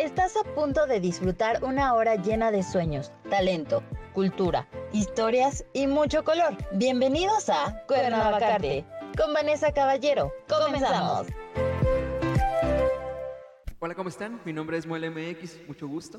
Estás a punto de disfrutar una hora llena de sueños, talento, cultura, historias y mucho color. Bienvenidos a Cuernavacarte con Vanessa Caballero. Comenzamos. Hola, ¿cómo están? Mi nombre es Muel MX, mucho gusto.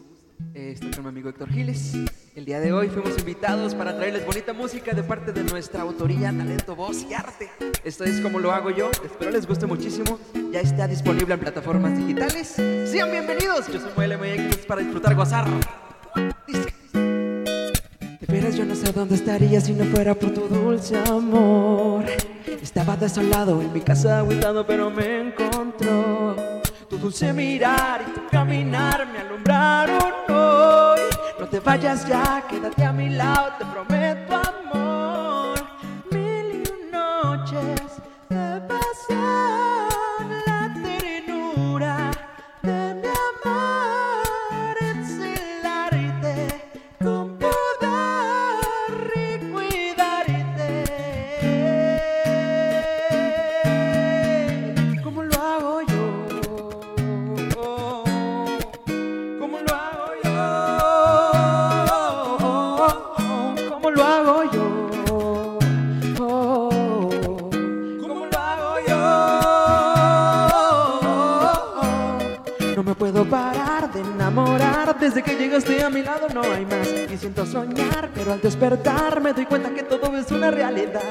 Eh, estoy con mi amigo Héctor Giles. El día de hoy fuimos invitados para traerles bonita música de parte de nuestra autoría, talento, voz y arte. Esto es como lo hago yo. Espero les guste muchísimo. Ya está disponible en plataformas digitales. Sean bienvenidos. Yo soy Muel MX para disfrutar, gozar. Dice. De veras yo no sé dónde estaría si no fuera por tu dulce amor. Estaba desolado en mi casa agüitado, pero me encontró. Tu dulce mirar y tu caminar me alumbraron. No te vayas ya, quédate a mi lado, te prometo que llegaste a mi lado no hay más. Y siento soñar, pero al despertar Me doy cuenta que todo es una realidad.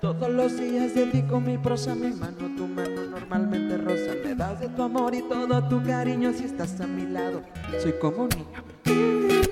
Todos los días dedico mi prosa Mi mano, tu mano normalmente rosa. Me das de tu amor y todo tu cariño Si estás a mi lado, soy como un niño Mil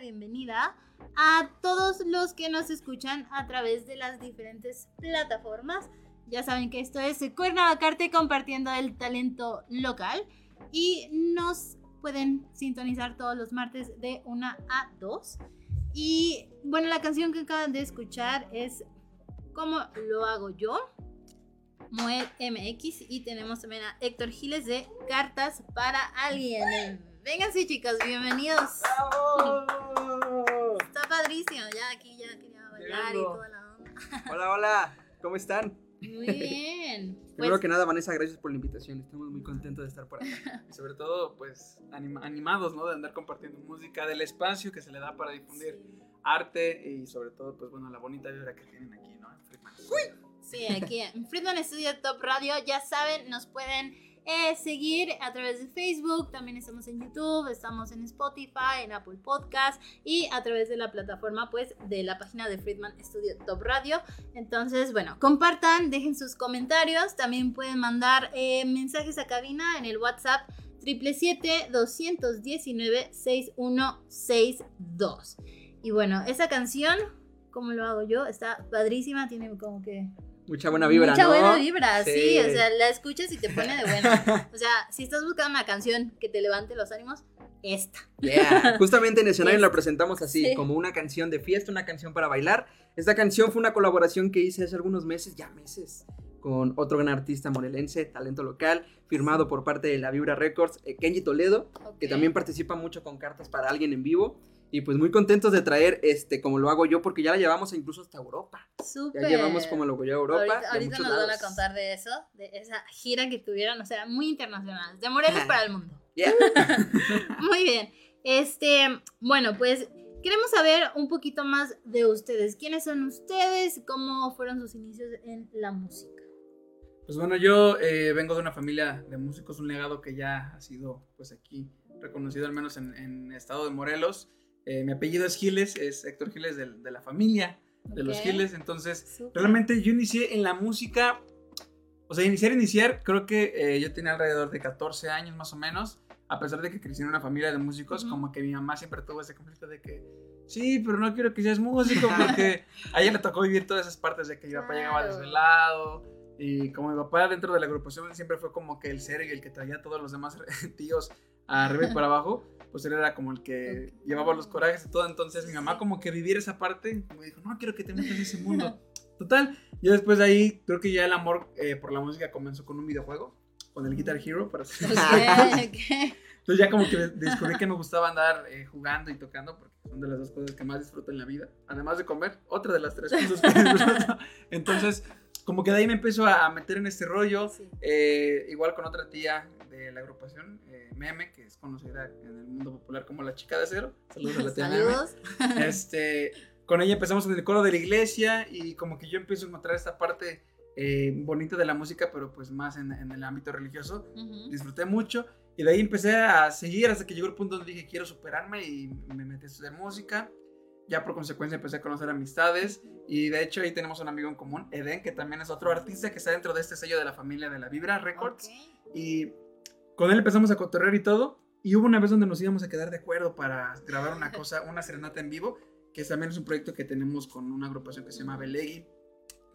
bienvenida a todos los que nos escuchan a través de las diferentes plataformas. Ya saben que esto es Cuernavacarte compartiendo el talento local y nos pueden sintonizar todos los martes de 1 a 2. Y bueno, la canción que acaban de escuchar es ¿Cómo lo hago yo? Muel MX y tenemos también a Héctor Giles de Cartas para Alguien. Vénganse chicos, bienvenidos. Está padrísimo, ya aquí ya quería bailar y toda la onda. Hola, hola. ¿Cómo están? Muy bien. Primero Pues, que nada, Vanessa, gracias por la invitación. Estamos muy contentos de estar por acá. Y sobre todo, pues, anima- animados, ¿no? De andar compartiendo música, del espacio que se le da para difundir arte y sobre todo, pues, bueno, la bonita vibra que tienen aquí, ¿no? En Friedman. Sí, aquí en Friedman Studio Top Radio, ya saben, nos pueden seguir a través de Facebook, también estamos en YouTube, estamos en Spotify, en Apple Podcast y a través de la plataforma, pues, de la página de Friedman Studio Top Radio. Entonces, bueno, compartan, dejen sus comentarios, también pueden mandar eh, mensajes a cabina en el WhatsApp 777-219-6162. Y bueno, esa canción, como lo hago yo, está padrísima, tiene como que Mucha buena vibra, Mucha ¿no? buena vibra, sí. Sí. O sea, la escuchas y te pone de buena. O sea, si estás buscando una canción que te levante los ánimos, esta. Yeah. Justamente en escenario la presentamos así, Sí. como una canción de fiesta, una canción para bailar. Esta canción fue una colaboración que hice hace algunos meses, ya meses, con otro gran artista morelense, talento local, firmado por parte de la Vibra Records, eh, Kenji Toledo, que Ok. también participa mucho con cartas para alguien en vivo. Y pues muy contentos de traer, este, como lo hago yo, porque ya la llevamos incluso hasta Europa. Súper. Ya llevamos como lo voy a Europa. Ahorita, ahorita nos van a lados. contar de eso, de esa gira que tuvieron, o sea, muy internacional. De Morelos para el mundo. Yeah. Muy bien. Este, bueno, pues queremos saber un poquito más de ustedes. ¿Quiénes son ustedes? ¿Cómo fueron sus inicios en la música? Pues bueno, yo eh, vengo de una familia de músicos, un legado que ya ha sido pues aquí reconocido al menos en, en estado de Morelos. Eh, mi apellido es Giles, es Héctor Giles del- de, la familia de los Ok. Giles, entonces Súper. realmente yo inicié en la música, o sea, iniciar, iniciar, creo que eh, yo tenía alrededor de 14 años más o menos, a pesar de que crecí en una familia de músicos, Ujú. como que mi mamá siempre tuvo ese conflicto de que, sí, pero no quiero que seas músico, porque a ella le tocó vivir todas esas partes de que mi papá llegaba desvelado, y como mi papá dentro de la agrupación siempre fue como que el serio y el que traía a todos los demás tíos arriba y para abajo, pues él era como el que Ok. llevaba los corajes y todo, entonces mi mamá como que vivir esa parte, me dijo, no quiero que te metas en ese mundo. Total, yo después de ahí creo que ya el amor eh, por la música comenzó con un videojuego, con el Guitar Hero, para ser Ok, ok. Entonces ya como que de- descubrí que me gustaba andar eh, jugando y tocando porque son de las dos cosas que más disfruto en la vida. Además de comer, otra de las tres cosas que disfruto. Entonces, como que de ahí me empezó a a meter en este rollo. Sí. eh, igual con otra tía de la agrupación, eh, Meme, que es conocida en el mundo popular como la chica de acero. Saludos a la tía Meme. Saludos. Este, con ella empezamos en el coro de la iglesia y como que yo empiezo a encontrar esta parte eh, bonita de la música, pero pues más en, en el ámbito religioso Ujú. disfruté mucho y de ahí empecé a seguir hasta que llegó el punto donde dije quiero superarme y me metí a estudiar música. Ya por consecuencia empecé a conocer amistades y de hecho ahí tenemos un amigo en común, Eden, que también es otro artista que está dentro de este sello de la familia de la Vibra Records Ok. y con él empezamos a cotorrear y todo y hubo una vez donde nos íbamos a quedar de acuerdo para grabar una cosa, una serenata en vivo, que también es un proyecto que tenemos con una agrupación que se llama Belegui.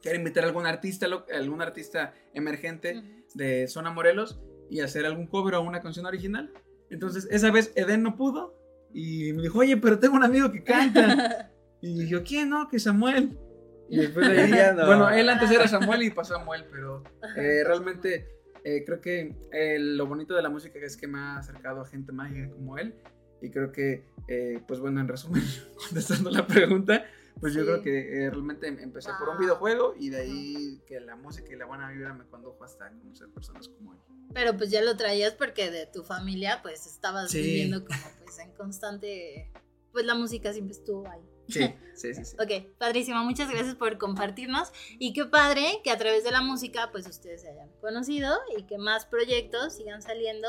Quiero invitar a algún artista, algún artista emergente de Zona Morelos y hacer algún cover o una canción original. Entonces, esa vez Eden no pudo y me dijo, oye, pero tengo un amigo que canta. Y yo, ¿quién no? Que Samuel. Y después de ahí, no. bueno, él antes era Samuel y pasó Samuel, pero eh, realmente eh, creo que eh, lo bonito de la música es que me ha acercado a gente mágica como él. Y creo que, eh, pues bueno, en resumen, contestando la pregunta, pues yo creo que eh, realmente empecé por un Wow. videojuego y de ahí que la música y la buena vibra me condujo hasta conocer personas como él. Pero pues ya lo traías porque de tu familia pues estabas Sí. viviendo como pues en constante, pues la música siempre estuvo ahí. Sí, sí, sí. sí. Ok, padrísimo, muchas gracias por compartirnos y qué padre que a través de la música pues ustedes se hayan conocido y que más proyectos sigan saliendo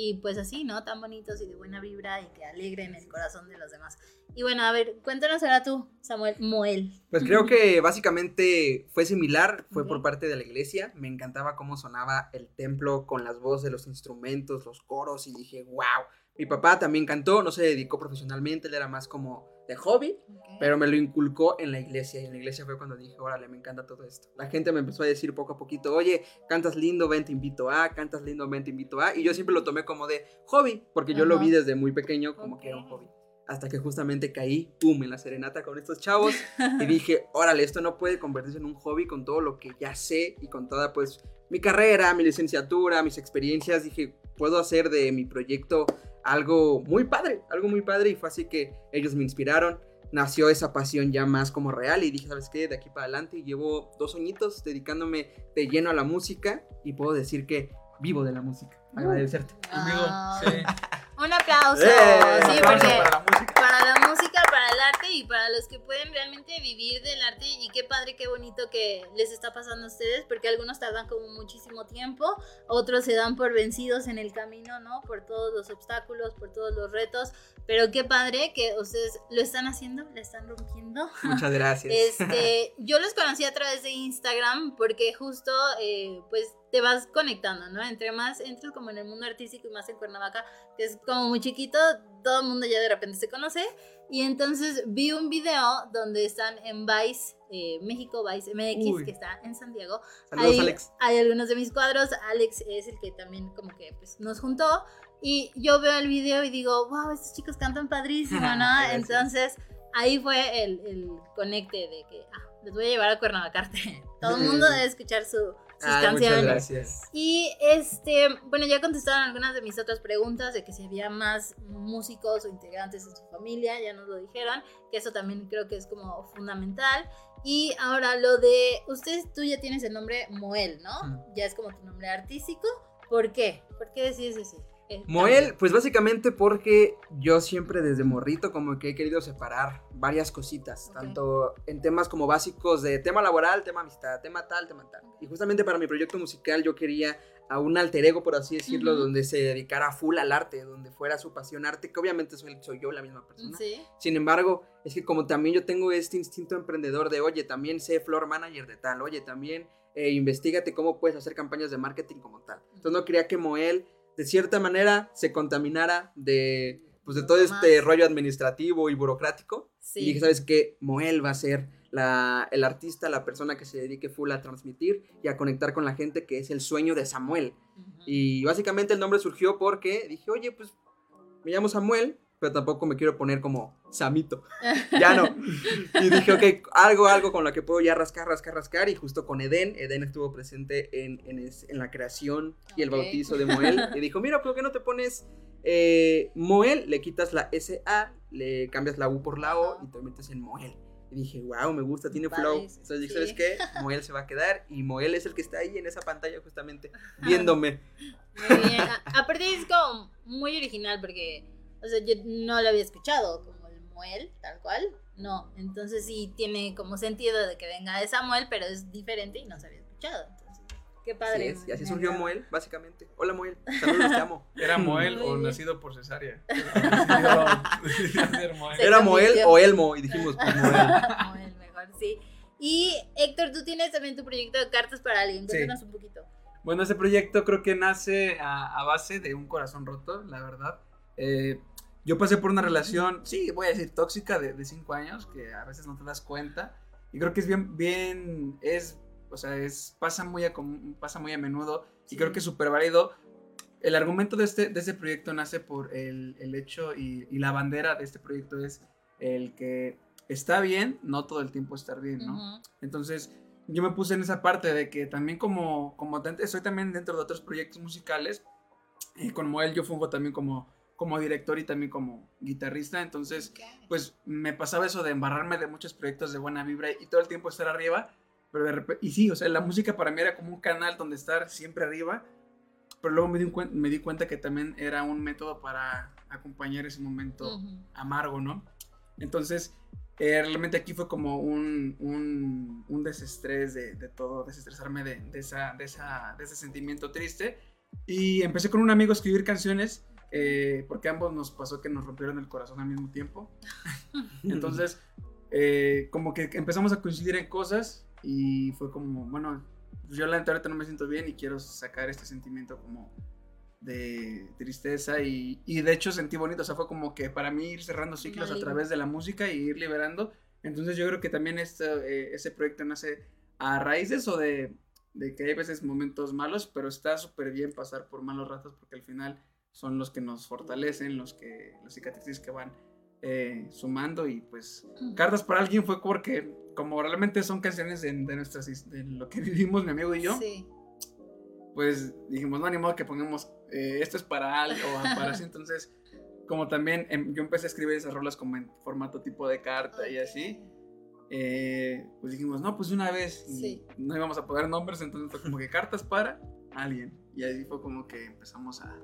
y pues así, ¿no? Tan bonitos y de buena vibra y que alegren el corazón de los demás. Y bueno, a ver, cuéntanos ahora tú, Samuel Moel. Pues creo que básicamente fue similar, fue Ok. por parte de la iglesia. Me encantaba cómo sonaba el templo con las voces, los instrumentos, los coros y dije, wow. Mi papá también cantó, no se dedicó profesionalmente, él era más como de hobby, pero me lo inculcó en la iglesia y en la iglesia fue cuando dije, órale, me encanta todo esto. La gente me empezó a decir poco a poquito, oye, cantas lindo, ven, te invito a, cantas lindo, ven, te invito a, y yo siempre lo tomé como de hobby, porque yo lo Ajá. vi desde muy pequeño como que era un hobby. Hasta que justamente caí, pum, en la serenata con estos chavos y dije, órale, esto no puede convertirse en un hobby con todo lo que ya sé y con toda pues mi carrera, mi licenciatura, mis experiencias. Dije, puedo hacer de mi proyecto algo muy padre, algo muy padre y fue así que ellos me inspiraron. Nació esa pasión ya más como real y dije, ¿sabes qué? De aquí para adelante llevo dos añitos dedicándome de lleno a la música y puedo decir que vivo de la música. Agradecerte. Amigo, Ah, sí. Un aplauso. ¡Eh! Sí, Aplauso porque para la música. para la música, para el arte y para los que pueden realmente vivir del arte y qué padre, qué bonito que les está pasando a ustedes, porque algunos tardan como muchísimo tiempo, otros se dan por vencidos en el camino, ¿no? Por todos los obstáculos, por todos los retos, pero qué padre que ustedes lo están haciendo, le están rompiendo. Muchas gracias. Este, yo los conocí a través de Instagram porque justo, eh, pues, te vas conectando, ¿no? Entre más entras como en el mundo artístico y más en Cuernavaca, que es como muy chiquito, todo el mundo ya de repente se conoce. Y entonces vi un video donde están en Vice, eh, México, Vice MX, Uy. que está en San Diego. Saludos, Hay- Alex. Hay algunos de mis cuadros. Alex es el que también como que pues, nos juntó. Y yo veo el video y digo, wow, estos chicos cantan padrísimo, ¿no? Entonces ahí fue el, el conecte de que, ah, les voy a llevar a Cuernavacarte. Todo el mundo debe escuchar su sus Ay, muchas gracias. Y este, bueno, ya contestaron algunas de mis otras preguntas de que si había más músicos o integrantes en su familia, ya nos lo dijeron, que eso también creo que es como fundamental. Y ahora lo de, ustedes, tú ya tienes el nombre Moel, ¿no? Ya es como tu nombre artístico. ¿Por qué? ¿Por qué decides ese? Moel, pues básicamente porque yo siempre desde morrito como que he querido separar varias cositas, tanto en temas como básicos de tema laboral, tema amistad, tema tal, tema tal. Y justamente para mi proyecto musical yo quería a un alter ego, por así decirlo, donde se dedicara full al arte, donde fuera su pasión arte, que obviamente soy, soy yo la misma persona. Sí. Sin embargo, es que como también yo tengo este instinto emprendedor de, oye, también sé floor manager de tal, oye, también eh, investigate cómo puedes hacer campañas de marketing como tal. Entonces no quería que Moel, de cierta manera, se contaminara de, pues, de todo este rollo administrativo y burocrático. Sí. Y dije, ¿sabes qué? Moel va a ser la, el artista, la persona que se dedique full a transmitir y a conectar con la gente, que es el sueño de Samuel. Y básicamente el nombre surgió porque dije, oye, pues me llamo Samuel, pero tampoco me quiero poner como Samito. ya no. Y dije, ok, algo, algo con lo que puedo ya rascar, rascar, rascar. Y justo con Eden, Eden estuvo presente en, en, es- en la creación y el bautizo de Moel. Y dijo, mira, ¿por qué no te pones eh, Moel? Le quitas la SA, le cambias la U por la O y te metes en Moel. Y dije, wow, me gusta, tiene flow. Entonces dije, sí. ¿sabes qué? Moel se va a quedar y Moel es el que está ahí en esa pantalla justamente viéndome. Muy bien. Aparte es como muy original porque, o sea, yo no lo había escuchado como el Muel, tal cual. No, entonces sí tiene como sentido de que venga de Samuel, pero es diferente y no se había escuchado. Entonces, qué padre. es, y así surgió. Moel, básicamente. Hola Moel, saludos, te amo. ¿Era Moel Muy o bien. nacido por cesárea? ¿Era Moel o Elmo? Y dijimos, pues Moel. Moel, mejor, sí. Y Héctor, tú tienes también tu proyecto de cartas para alguien. Sí. Cuéntanos un poquito. Bueno, ese proyecto creo que nace a, a base de un corazón roto, la verdad. Eh, yo pasé por una relación, sí, voy a decir tóxica, de, de cinco años, que a veces no te das cuenta. Y creo que es bien, bien, es, o sea, es, pasa muy a, pasa muy a menudo. Y Sí. creo que es súper válido. El argumento de este, de este proyecto nace por el, el hecho y, y la bandera de este proyecto es el que está bien, no todo el tiempo estar bien, ¿no? Ujú. Entonces, yo me puse en esa parte de que también como, como estoy también dentro de otros proyectos musicales, y con Moel yo fungo también como, como director y también como guitarrista, entonces, pues me pasaba eso de embarrarme de muchos proyectos de buena vibra y todo el tiempo estar arriba, pero de repente, y sí, o sea, la música para mí era como un canal donde estar siempre arriba, pero luego me di, me di cuenta que también era un método para acompañar ese momento Ujú. amargo, ¿no? Entonces, eh, realmente aquí fue como un, un, un desestrés de, de todo, desestresarme de, de esa, de, esa, de ese sentimiento triste. Y empecé con un amigo a escribir canciones, eh, porque ambos nos pasó que nos rompieron el corazón al mismo tiempo. Entonces, eh, como que empezamos a coincidir en cosas y fue como, bueno, yo la neta ahorita no me siento bien y quiero sacar este sentimiento como de tristeza y, y de hecho sentí bonito, o sea, fue como que para mí ir cerrando ciclos a través de la música y ir liberando. Entonces yo creo que también este, eh, ese proyecto nace a raíz de eso de, de que hay veces momentos malos, pero está súper bien pasar por malos ratos porque al final son los que nos fortalecen, los que las cicatrices que van eh, sumando y pues Cartas para alguien fue porque como realmente son canciones de, de nuestras de lo que vivimos mi amigo y yo, Sí. pues dijimos, no, ni modo que pongamos eh, esto es para algo para así, entonces como también em, yo empecé a escribir esas rolas como en formato tipo de carta y así, eh, pues dijimos, no, pues una vez Sí. no íbamos a poner nombres, entonces fue como que cartas para alguien y ahí fue como que empezamos a,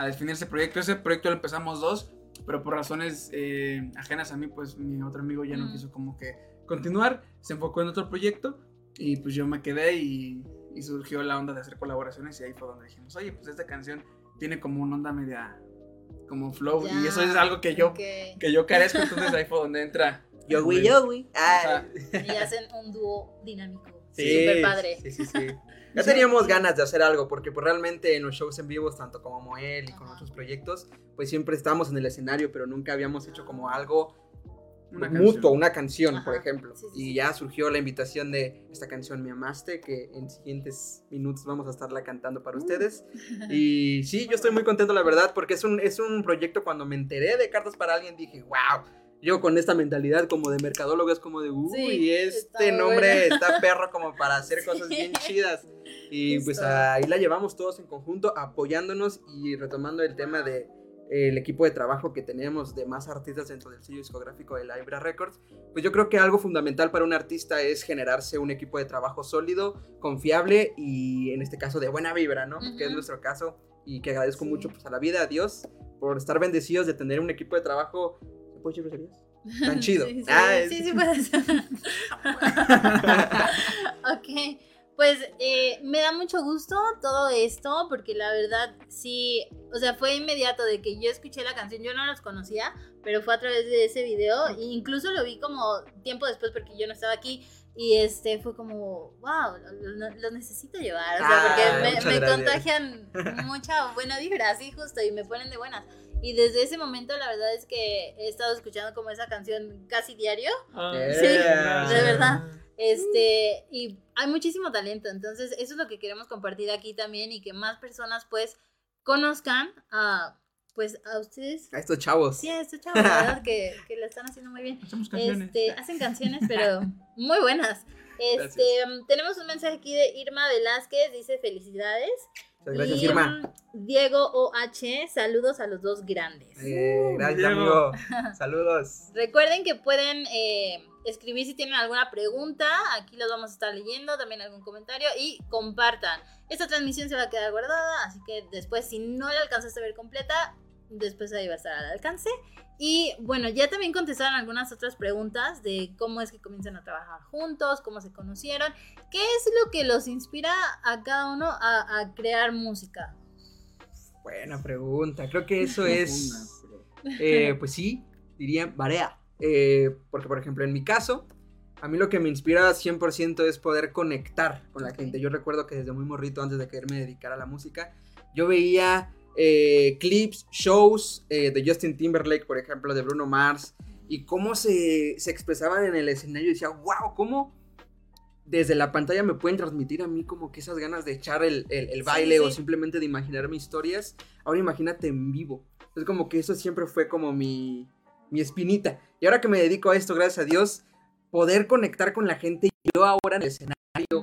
a definir ese proyecto, ese proyecto lo empezamos dos, pero por razones eh, ajenas a mí, pues mi otro amigo ya no Mm. quiso como que continuar, se enfocó en otro proyecto y pues yo me quedé y, y surgió la onda de hacer colaboraciones y ahí fue donde dijimos, oye, pues esta canción tiene como una onda media, como flow y eso es algo que yo, que yo carezco, entonces ahí fue donde entra. Yowi, yowi. Ah. Y hacen un dúo dinámico. Sí, Súper padre. Sí, sí, sí. Ya teníamos ganas de hacer algo, porque pues realmente en los shows en vivos, tanto como Moel y con Ajá. otros proyectos, pues siempre estábamos en el escenario, pero nunca habíamos hecho como algo Una mutuo, canción. una canción, Ajá. por ejemplo. Sí, sí, y ya surgió la invitación de esta canción Me Amaste, que en siguientes minutos vamos a estarla cantando para ustedes. Y sí, yo estoy muy contento, la verdad, porque es un, es un proyecto cuando me enteré de Cartas para Alguien, dije, wow, yo con esta mentalidad como de mercadólogo es como de, uy, Sí, este nombre buena. está perro como para hacer cosas bien chidas. Y pues Justo. ahí la llevamos todos en conjunto, apoyándonos y retomando el tema de eh, el equipo de trabajo que teníamos de más artistas dentro del sello discográfico de Libra Records, pues yo creo que algo fundamental para un artista es generarse un equipo de trabajo sólido, confiable y en este caso de buena vibra, ¿no? Que es nuestro caso y que agradezco Sí. mucho pues, a la vida, a Dios, por estar bendecidos de tener un equipo de trabajo. ¿Se puede decir groserías? Tan chido. Sí, sí, Ah, es- sí, sí puedes. ok, pues eh, me da mucho gusto todo esto porque la verdad sí, o sea, fue inmediato de que yo escuché la canción, yo no los conocía, pero fue a través de ese video e incluso lo vi como tiempo después porque yo no estaba aquí. Y este fue como, wow, lo, lo- lo necesito llevar. O sea, Ah, porque me, contagian mucha buena vibra, así justo, y me ponen de buenas. Y desde ese momento, la verdad es que he estado escuchando como esa canción casi diario. Sí, Yeah. de verdad. Este, y hay muchísimo talento, entonces eso es lo que queremos compartir aquí también y que más personas pues conozcan a pues a ustedes. A estos chavos. Sí, a estos chavos, la verdad que, que lo están haciendo muy bien. Hacemos canciones. Este, hacen canciones, pero muy buenas. Este, um, tenemos un mensaje aquí de Irma Velázquez, dice felicidades. Muchas gracias, Y, Irma. um, Diego OH, saludos a los dos grandes. Eh, gracias, Diego. amigo. Saludos. Recuerden que pueden eh, escribir si tienen alguna pregunta. Aquí los vamos a estar leyendo, también algún comentario. Y compartan. Esta transmisión se va a quedar guardada, así que después, si no la alcanzaste a ver completa, después ahí va a estar al alcance. Y bueno, ya también contestaron algunas otras preguntas de cómo es que comienzan a trabajar juntos, cómo se conocieron, qué es lo que los inspira a cada uno a, a crear música. Buena pregunta. Creo que eso es. Eh, pues sí, diría Barea. Eh, porque, por ejemplo, en mi caso, a mí lo que me inspira 100% es poder conectar con la gente. Yo recuerdo que desde muy morrito, antes de quererme dedicar a la música, yo veía eh, clips, shows eh, de Justin Timberlake, por ejemplo, de Bruno Mars, y cómo se, se expresaban en el escenario. Y decía, wow, cómo desde la pantalla me pueden transmitir a mí como que esas ganas de echar el, el- el Sí, baile o simplemente de imaginarme historias. Ahora imagínate en vivo. Es como que eso siempre fue como mi, mi espinita. Y ahora que me dedico a esto, gracias a Dios, poder conectar con la gente. Yo ahora en el escenario,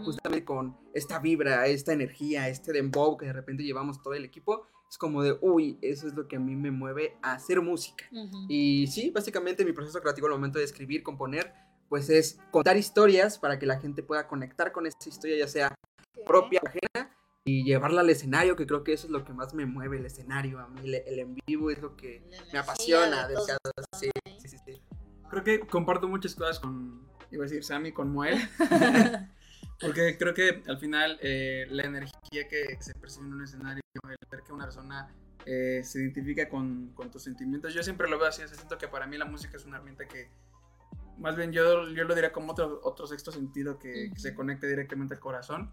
justamente con esta vibra, esta energía, este dembow que de repente llevamos todo el equipo, es como de, uy, eso es lo que a mí me mueve a hacer música. Ujú. Y sí, básicamente mi proceso creativo al momento de escribir, componer, pues es contar historias para que la gente pueda conectar con esa historia, ya sea propia o ajena, y llevarla al escenario, que creo que eso es lo que más me mueve, el escenario, a mí el, el en vivo es lo que La me apasiona. de sí, sí, sí, sí. Creo que comparto muchas cosas con, iba a decir Sammy, con Moel. Porque creo que al final eh, la energía que se percibe en un escenario, el ver que una persona eh, se identifica con, con tus sentimientos, yo siempre lo veo así, siento que para mí la música es una herramienta que, más bien yo, yo lo diría como otro, otro sexto sentido que, que se conecta directamente al corazón.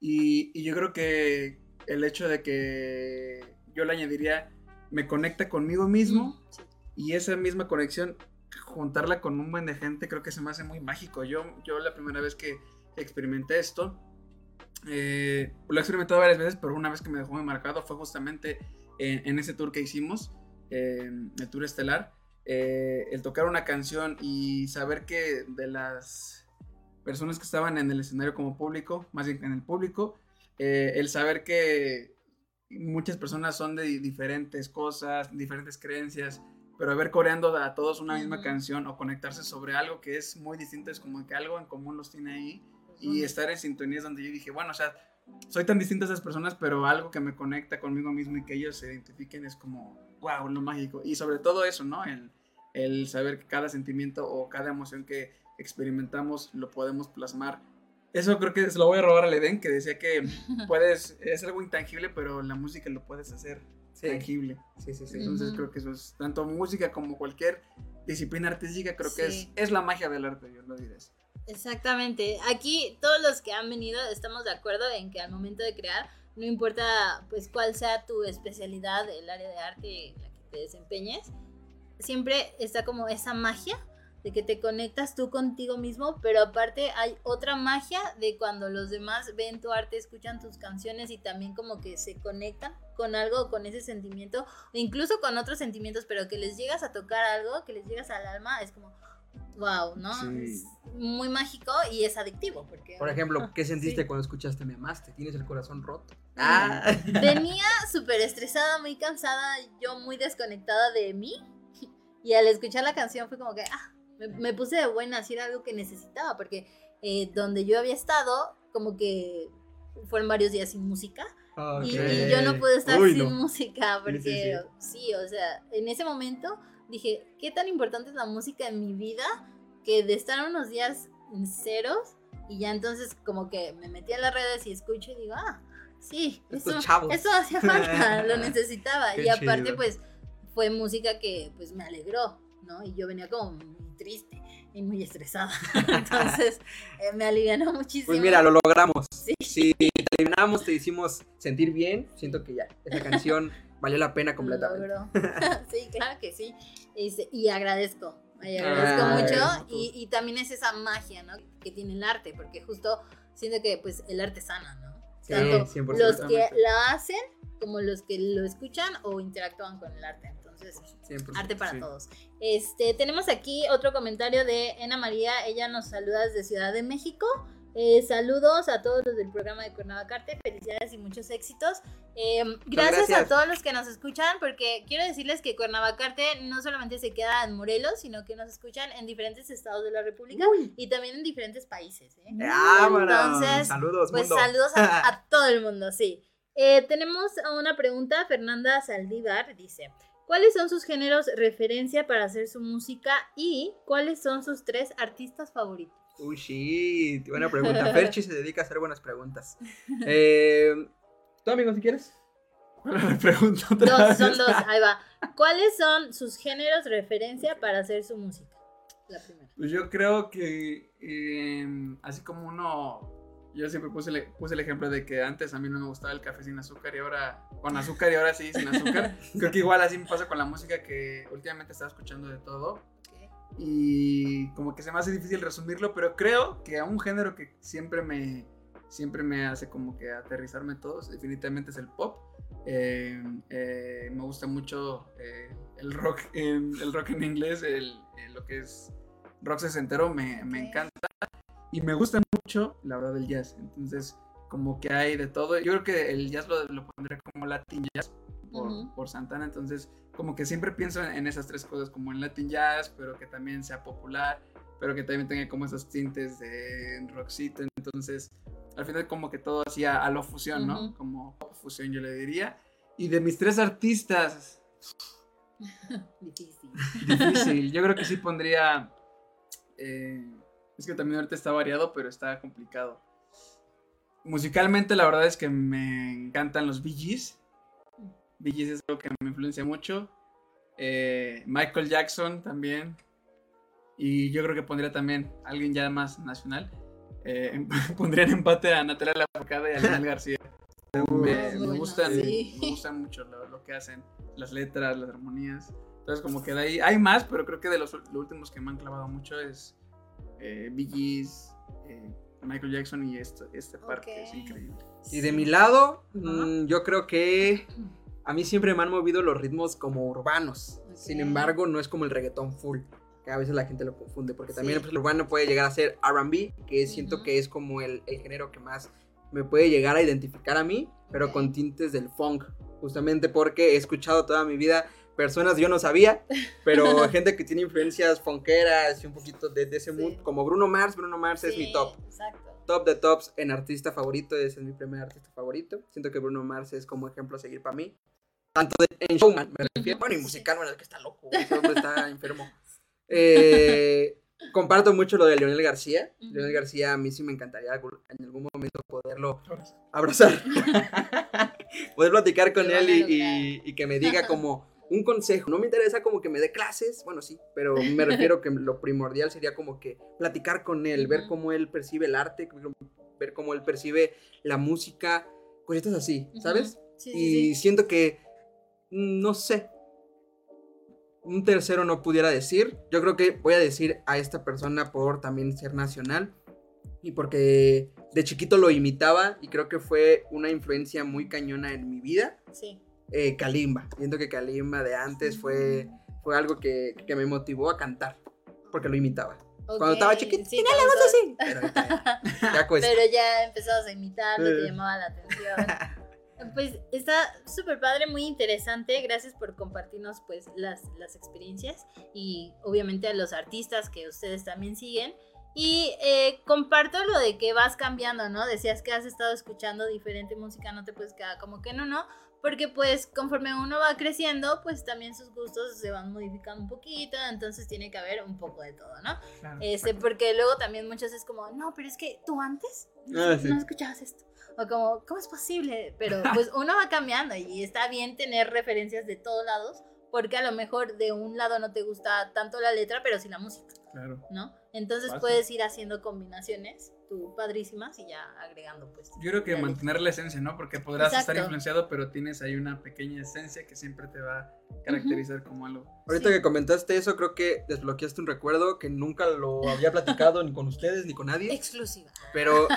Y, y yo creo que el hecho de que yo le añadiría, me conecta conmigo mismo Sí. y esa misma conexión, juntarla con un buen de gente, creo que se me hace muy mágico. Yo, yo la primera vez que experimenté esto, eh, lo he experimentado varias veces, pero una vez que me dejó muy marcado fue justamente en, en ese tour que hicimos, eh, el tour estelar, eh, el tocar una canción y saber que de las personas que estaban en el escenario como público, más bien en el público, eh, el saber que muchas personas son de diferentes cosas, diferentes creencias, pero ver coreando a todos una misma canción o conectarse sobre algo que es muy distinto, es como que algo en común los tiene ahí y estar en sintonía es donde yo dije, bueno, o sea, soy tan distinto a esas personas, pero algo que me conecta conmigo mismo y que ellos se identifiquen es como, wow, lo mágico. Y sobre todo eso, ¿no? El, el saber que cada sentimiento o cada emoción que experimentamos lo podemos plasmar. Eso creo que se lo voy a robar al Eden, que decía que puedes, es algo intangible, pero la música lo puedes hacer Sí, tangible. sí, sí, sí. Entonces creo que eso es tanto música como cualquier disciplina artística, creo que es, es la magia del arte, yo lo diré. así. Exactamente. Aquí todos los que han venido estamos de acuerdo en que al momento de crear, no importa pues cuál sea tu especialidad, el área de arte en la que te desempeñes, siempre está como esa magia de que te conectas tú contigo mismo, pero aparte hay otra magia de cuando los demás ven tu arte, escuchan tus canciones y también como que se conectan con algo, con ese sentimiento, o incluso con otros sentimientos, pero que les llegas a tocar algo, que les llegas al alma, es como, wow, ¿no? Sí. Es muy mágico y es adictivo. Porque, Por ejemplo, ¿qué sentiste Sí. cuando escuchaste Me Amaste? ¿Tienes el corazón roto? Ah. Venía súper estresada, muy cansada, yo muy desconectada de mí. Y al escuchar la canción fue como que, ah, me, me puse de buena, así era algo que necesitaba, porque eh, donde yo había estado, como que fueron varios días sin música. Y, y yo no pude estar Uy, sin no. música, porque sí, sí, o sea, en ese momento dije, ¿qué tan importante es la música en mi vida? Que de estar unos días en ceros y ya entonces como que me metí a las redes y escucho y digo, ah, sí, Estos eso, eso hacía falta, lo necesitaba. Qué y aparte chido. pues fue música que pues me alegró, ¿no? Y yo venía como triste y muy estresada. Entonces eh, me alivianó muchísimo. Pues mira, lo logramos. Sí. Si te eliminamos, te hicimos sentir bien, siento que ya, esa canción valió la pena completamente. Sí, claro que sí. Este, y agradezco. y agradezco Ay, mucho. Y, y también es esa magia, ¿no? Que tiene el arte, porque justo siento que pues el arte sana, ¿no? Sí, Tanto 100%. los que la hacen como los que lo escuchan o interactúan con el arte. Entonces, 100%, arte para sí. todos. Este, tenemos aquí otro comentario de Ena María. Ella nos saluda desde Ciudad de México. Eh, saludos a todos los del programa de Cuernavacarte. Felicidades y muchos éxitos. Eh, gracias, gracias. a todos los que nos escuchan, porque quiero decirles que Cuernavacarte no solamente se queda en Morelos, sino que nos escuchan en diferentes estados de la República y también en diferentes países. ¿eh? Entonces, saludos, Pues mundo. saludos a, a todo el mundo, sí. Eh, tenemos una pregunta, Fernanda Saldívar dice, ¿cuáles son sus géneros referencia para hacer su música y cuáles son sus tres artistas favoritos? Uy, shit, buena pregunta. Ferchi se dedica a hacer buenas preguntas. Eh, ¿Tú, amigo, si quieres? Me pregunto otra Dos, vez. son dos, ahí va. ¿Cuáles son sus géneros referencia para hacer su música? La primera. Pues yo creo que eh, así como uno, yo siempre puse el, puse el ejemplo de que antes a mí no me gustaba el café sin azúcar y ahora con azúcar y ahora sí sin azúcar. creo que igual así me pasa con la música que últimamente estaba escuchando de todo y como que se me hace difícil resumirlo, pero creo que a un género que siempre me siempre me hace como que aterrizarme todos, definitivamente es el pop. Eh, eh, me gusta mucho eh, el rock, el rock en inglés, el, el- lo que es rock sesentero, me, me encanta. Y me gusta mucho, la verdad, el jazz. Entonces, como que hay de todo. Yo creo que el jazz lo, lo pondré como Latin jazz por, Santana. Entonces, como que siempre pienso en, en esas tres cosas, como en Latin jazz, pero que también sea popular, pero que también tenga como esos tintes de rockcito. Entonces, al final como que todo hacía a lo fusión, ¿no? Como fusión yo le diría. Y de mis tres artistas, Difícil. difícil, yo creo que sí pondría... eh, es que también ahorita está variado, pero está complicado. Musicalmente la verdad es que me encantan los Bee Gees. Bee Gees es algo que me influencia mucho. Eh, Michael Jackson también. Y yo creo que pondría también a alguien ya más nacional. Eh, em- pondría en empate a Natalia Lafourcade y a Leonel García. Me, gustan, sí. me gustan mucho lo, lo que hacen, las letras, las armonías. Entonces como que de ahí hay más, pero creo que de los, los últimos que me han clavado mucho es eh, Bee Gees, eh, Michael Jackson y esto, este par que es increíble. Y de mi lado, mm, yo creo que a mí siempre me han movido los ritmos como urbanos. Sin embargo, no es como el reggaetón full. Que a veces la gente lo confunde. Porque también pues, el urbano puede llegar a ser RB, que siento que es como el, el género que más me puede llegar a identificar a mí, pero con tintes del funk. Justamente porque he escuchado toda mi vida personas yo no sabía, pero gente que tiene influencias funkeras y un poquito de, de ese Sí. mood, como Bruno Mars. Bruno Mars es mi Sí, top Exacto. top de tops en artista favorito, ese es mi primer artista favorito. Siento que Bruno Mars es como ejemplo a seguir para mí. Tanto de- en showman, me refiero. Bueno, y musical, bueno, es que está loco, ese hombre está enfermo. Eh, comparto mucho lo de Leonel García. Ujú. Leonel García a mí sí me encantaría en algún momento poderlo abrazar. Poder platicar con él y que me diga como un consejo. No me interesa como que me dé clases, bueno, sí, pero me refiero que lo primordial sería como que platicar con él, ver cómo él percibe el arte, ver cómo él percibe la música, cositas así, ¿sabes? Sí, Y sí. siento que, no sé, un tercero no pudiera decir. Yo creo que voy a decir a esta persona por también ser nacional y porque de chiquito lo imitaba y creo que fue una influencia muy cañona en mi vida. Sí. Eh, Kalimba. Siento que Kalimba de antes fue, fue algo que, que me motivó a cantar porque lo imitaba. Cuando estaba Ok, chiquito, sí, tenía la voz así. Pero ahorita ya, cuesta. Pero ya empezabas a imitarlo, te Sí. llamaba la atención. Pues está súper padre, muy interesante. Gracias por compartirnos pues las, las experiencias y obviamente a los artistas que ustedes también siguen. Y eh, comparto lo de que vas cambiando, ¿no? Decías que has estado escuchando diferente música, no te puedes quedar como que no, no. Porque pues conforme uno va creciendo, pues también sus gustos se van modificando un poquito, entonces tiene que haber un poco de todo, ¿no? Claro. Este, porque luego también muchas es como, no, pero es que tú antes no, Ah, sí. no escuchabas esto. O como, ¿cómo es posible? Pero pues uno va cambiando y está bien tener referencias de todos lados, porque a lo mejor de un lado no te gusta tanto la letra, pero sí la música, Claro. ¿no? Entonces Fácil. puedes ir haciendo combinaciones, tú padrísimas, y ya agregando pues. Yo creo que mantener la esencia, ¿no? Porque podrás estar influenciado, pero tienes ahí una pequeña esencia que siempre te va a caracterizar como algo. Ahorita Sí. que comentaste eso, creo que desbloqueaste un recuerdo que nunca lo había platicado ni con ustedes ni con nadie. Exclusiva. Pero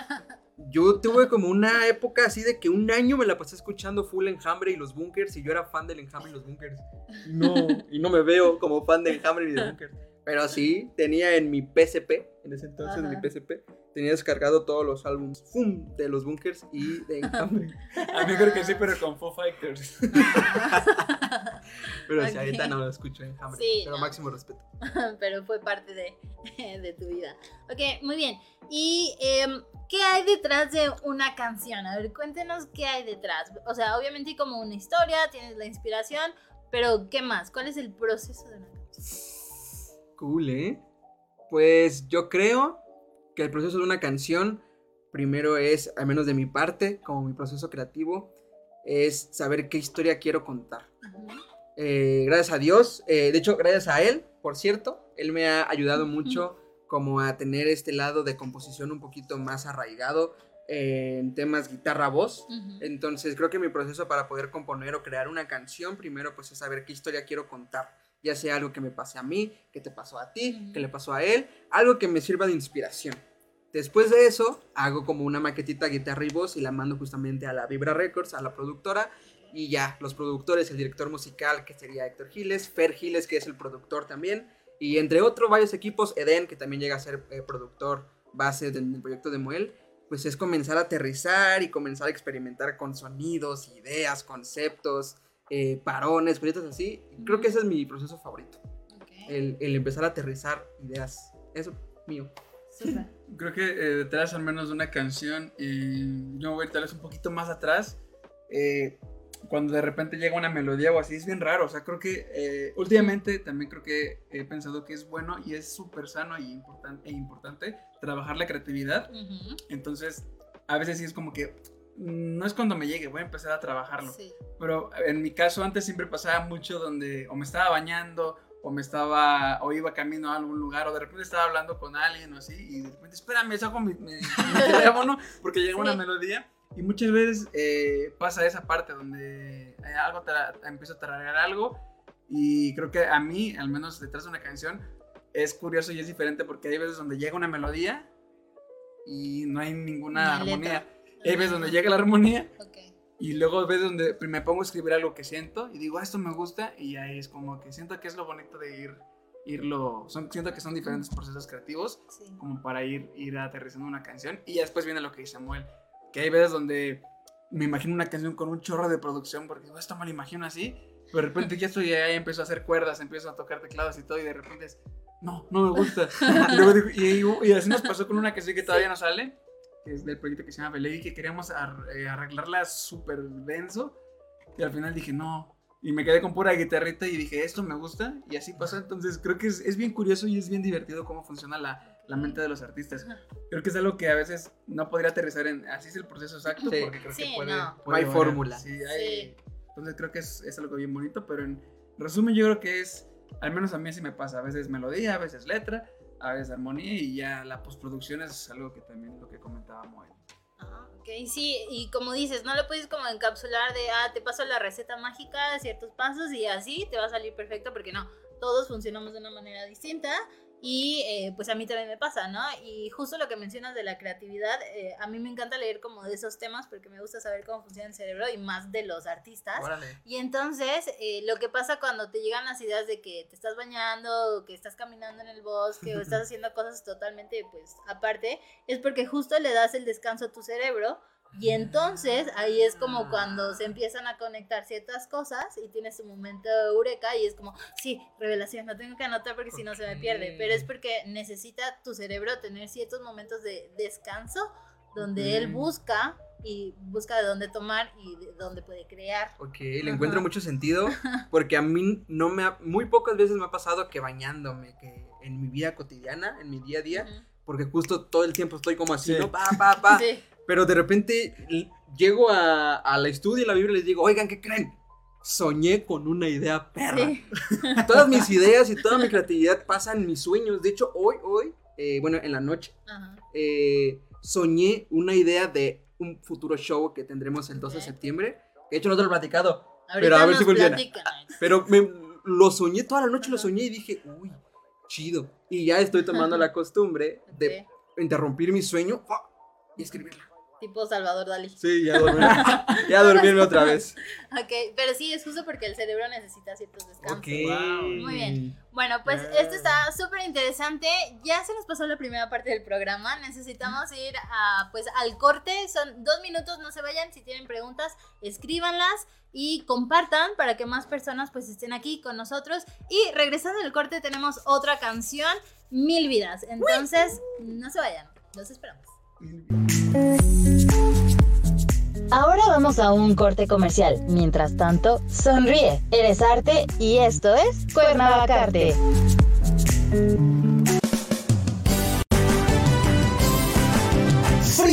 yo tuve como una época así de que un año me la pasé escuchando full Enjambre y los Bunkers y yo era fan del Enjambre y los Bunkers. No, y no me veo como fan del Enjambre ni de Bunkers. Pero sí, tenía en mi PSP, en ese entonces Ajá. mi PSP, tenía descargado todos los álbumes ¡fum! de los Bunkers y de Enjambre. A mí creo que sí, pero con Foo Fighters. Pero sí, Ok. ahorita no lo escucho Enjambre. Sí, pero no. máximo respeto. pero fue parte de, de tu vida. Ok, muy bien. ¿Y em, qué hay detrás de una canción? A ver, cuéntenos qué hay detrás. O sea, obviamente hay como una historia, tienes la inspiración, pero ¿qué más? ¿Cuál es el proceso de una canción? Cool, ¿eh? Pues yo creo que el proceso de una canción, primero es, al menos de mi parte, como mi proceso creativo, es saber qué historia quiero contar. Eh, gracias a Dios, eh, de hecho, gracias a él, por cierto, él me ha ayudado mucho como a tener este lado de composición un poquito más arraigado eh, en temas guitarra-voz. Entonces creo que mi proceso para poder componer o crear una canción, primero pues es saber qué historia quiero contar. Ya sea algo que me pase a mí, que te pasó a ti, que le pasó a él, algo que me sirva de inspiración. Después de eso, hago como una maquetita guitarra y voz y la mando justamente a la Vibra Records, a la productora. Y ya, los productores, el director musical, que sería Héctor Giles, Fer Giles, que es el productor también. Y entre otros varios equipos, Eden, que también llega a ser eh, productor base del, del proyecto de Moel, pues es comenzar a aterrizar y comenzar a experimentar con sonidos, ideas, conceptos, eh, parones, proyectos así. Creo que ese es mi proceso favorito, el, el empezar a aterrizar ideas. Eso, mío. Creo que eh, detrás al menos de una canción, y yo voy tal vez un poquito más atrás, eh, cuando de repente llega una melodía o así, es bien raro. O sea, creo que eh, últimamente también creo que he pensado que es bueno y es súper sano y importan- e importante trabajar la creatividad. Entonces, a veces sí es como que no es cuando me llegue, voy a empezar a trabajarlo. sí. Pero en mi caso antes siempre pasaba mucho donde o me estaba bañando o me estaba o iba camino a algún lugar o de repente estaba hablando con alguien o así y de repente espérame saco mi, mi- mi teléfono porque llega una melodía y muchas veces eh, pasa esa parte donde eh, algo empiezo a tararear algo y creo que a mí al menos detrás de una canción es curioso y es diferente porque hay veces donde llega una melodía y no hay ninguna Ni armonía letra. hay veces donde llega la armonía Ok. y luego ves donde me pongo a escribir algo que siento y digo, "Ah, esto me gusta y ahí es como que siento que es lo bonito de ir, irlo, son, siento que son diferentes procesos creativos Sí. como para ir, ir aterrizando una canción y ya después viene lo que dice Samuel, que hay veces donde me imagino una canción con un chorro de producción porque digo, esto me lo imagino así, pero de repente ya estoy ahí, empiezo a hacer cuerdas, empiezo a tocar teclados y todo y de repente es, no, no me gusta. y, luego digo- y- y así nos pasó con una canción que todavía no sale, que es del proyecto que se llama Belay, que queríamos eh, arreglarla súper denso. Y al final dije, no. Y me quedé con pura guitarrita y dije, esto me gusta. Y así pasó. Entonces creo que es, es bien curioso y es bien divertido cómo funciona la, la mente de los artistas. Creo que es algo que a veces no podría aterrizar en así es el proceso exacto, Sí. porque creo Sí, que puede. no. puede hay fórmula. Sí, hay-. Entonces creo que es, es algo bien bonito, pero en resumen yo creo que es, al menos a mí sí me pasa, a veces melodía, a veces letra, a veces armonía y ya la postproducción es algo que también lo que comentaba Moel. Ajá, ok, sí, y como dices, no lo puedes como encapsular de, ah, te paso la receta mágica de ciertos pasos y así te va a salir perfecto, porque no, todos funcionamos de una manera distinta y eh, pues a mí también me pasa, ¿no? Y justo lo que mencionas de la creatividad, eh, a mí me encanta leer como de esos temas porque me gusta saber cómo funciona el cerebro y más de los artistas. Órale. Y entonces, eh, lo que pasa cuando te llegan las ideas de que te estás bañando, o que estás caminando en el bosque, o estás haciendo cosas totalmente, pues, aparte, es porque justo le das el descanso a tu cerebro. Y entonces ahí es como cuando se empiezan a conectar ciertas cosas y tienes tu momento de eureka y es como, sí, revelación, lo tengo que anotar porque si no se me pierde. Pero es porque necesita tu cerebro tener ciertos momentos de descanso donde él busca y busca de dónde tomar y de dónde puede crear. Ok, le Ajá. encuentro mucho sentido porque a mí no me ha, muy pocas veces me ha pasado que bañándome, que en mi vida cotidiana, en mi día a día, porque justo todo el tiempo estoy como así, Sí. ¿no? Pa, pa, pa. Sí. Pero de repente llego a, a la estudio de la Biblia y les digo, oigan, ¿qué creen? Soñé con una idea perra. Sí. Todas mis ideas y toda mi creatividad pasan en mis sueños. De hecho, hoy, hoy, eh, bueno, en la noche, Ajá. eh, soñé una idea de un futuro show que tendremos el 12 de Ok. septiembre. De hecho, no te lo he platicado. Ahorita Pero a ver si funciona. Pero me, lo soñé toda la noche, lo soñé y dije, uy, chido. Y ya estoy tomando la costumbre de Ok. interrumpir mi sueño ¡fua! y escribirla. Tipo Salvador Dalí. Sí, ya dormí. ya dormirme otra vez. Ok, pero sí, es justo porque el cerebro necesita ciertos descansos. Muy bien. Bueno, pues esto está súper interesante. Ya se nos pasó la primera parte del programa. Necesitamos ir a, pues, al corte. Son dos minutos, no se vayan. Si tienen preguntas, escríbanlas y compartan para que más personas pues estén aquí con nosotros. Y regresando del corte tenemos otra canción, Mil Vidas. Entonces, no se vayan. Los esperamos. Ahora vamos a un corte comercial. Mientras tanto, sonríe. Eres arte y esto es Cuernavacarte.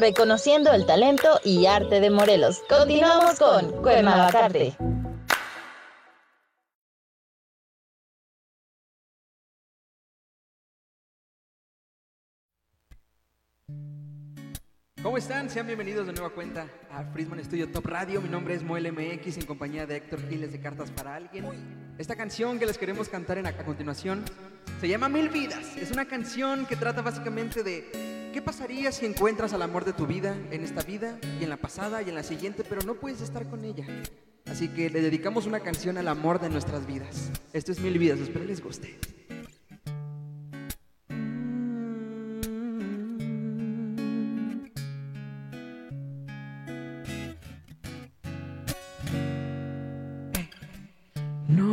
Reconociendo el talento y arte de Morelos. Continuamos con Cuernavacarte. ¿Cómo están? Sean bienvenidos de nueva cuenta a Friedman Studio Top Radio. Mi nombre es Moel MX en compañía de Héctor Giles de Cartas para Alguien. Esta canción que les queremos cantar en, a continuación se llama Mil Vidas. Es una canción que trata básicamente de qué pasaría si encuentras al amor de tu vida en esta vida y en la pasada y en la siguiente, pero no puedes estar con ella. Así que le dedicamos una canción al amor de nuestras vidas. Esto es Mil Vidas, espero les guste.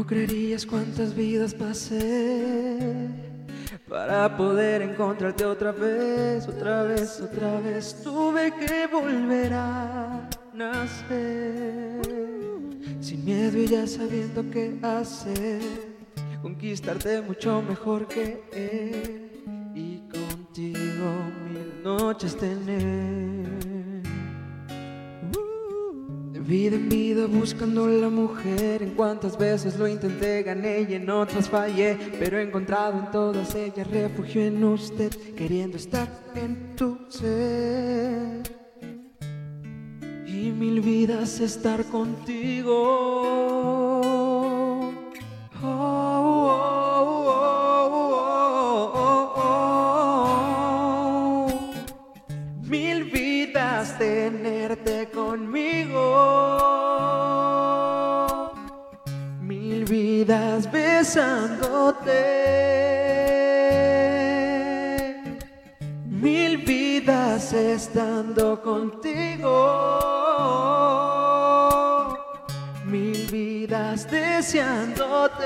creerías cuántas vidas pasé para poder encontrarte otra vez, otra vez, otra vez. Tuve que volver a nacer sin miedo y ya sabiendo qué hacer. Conquistarte mucho mejor que él y contigo mil noches tener. Vida en vida buscando la mujer, en cuantas veces lo intenté, gané y en otras fallé, pero he encontrado en todas ellas refugio en usted, queriendo estar en tu ser. Y mil vidas estar contigo. Oh, Mil vidas estando contigo. Mil vidas deseándote.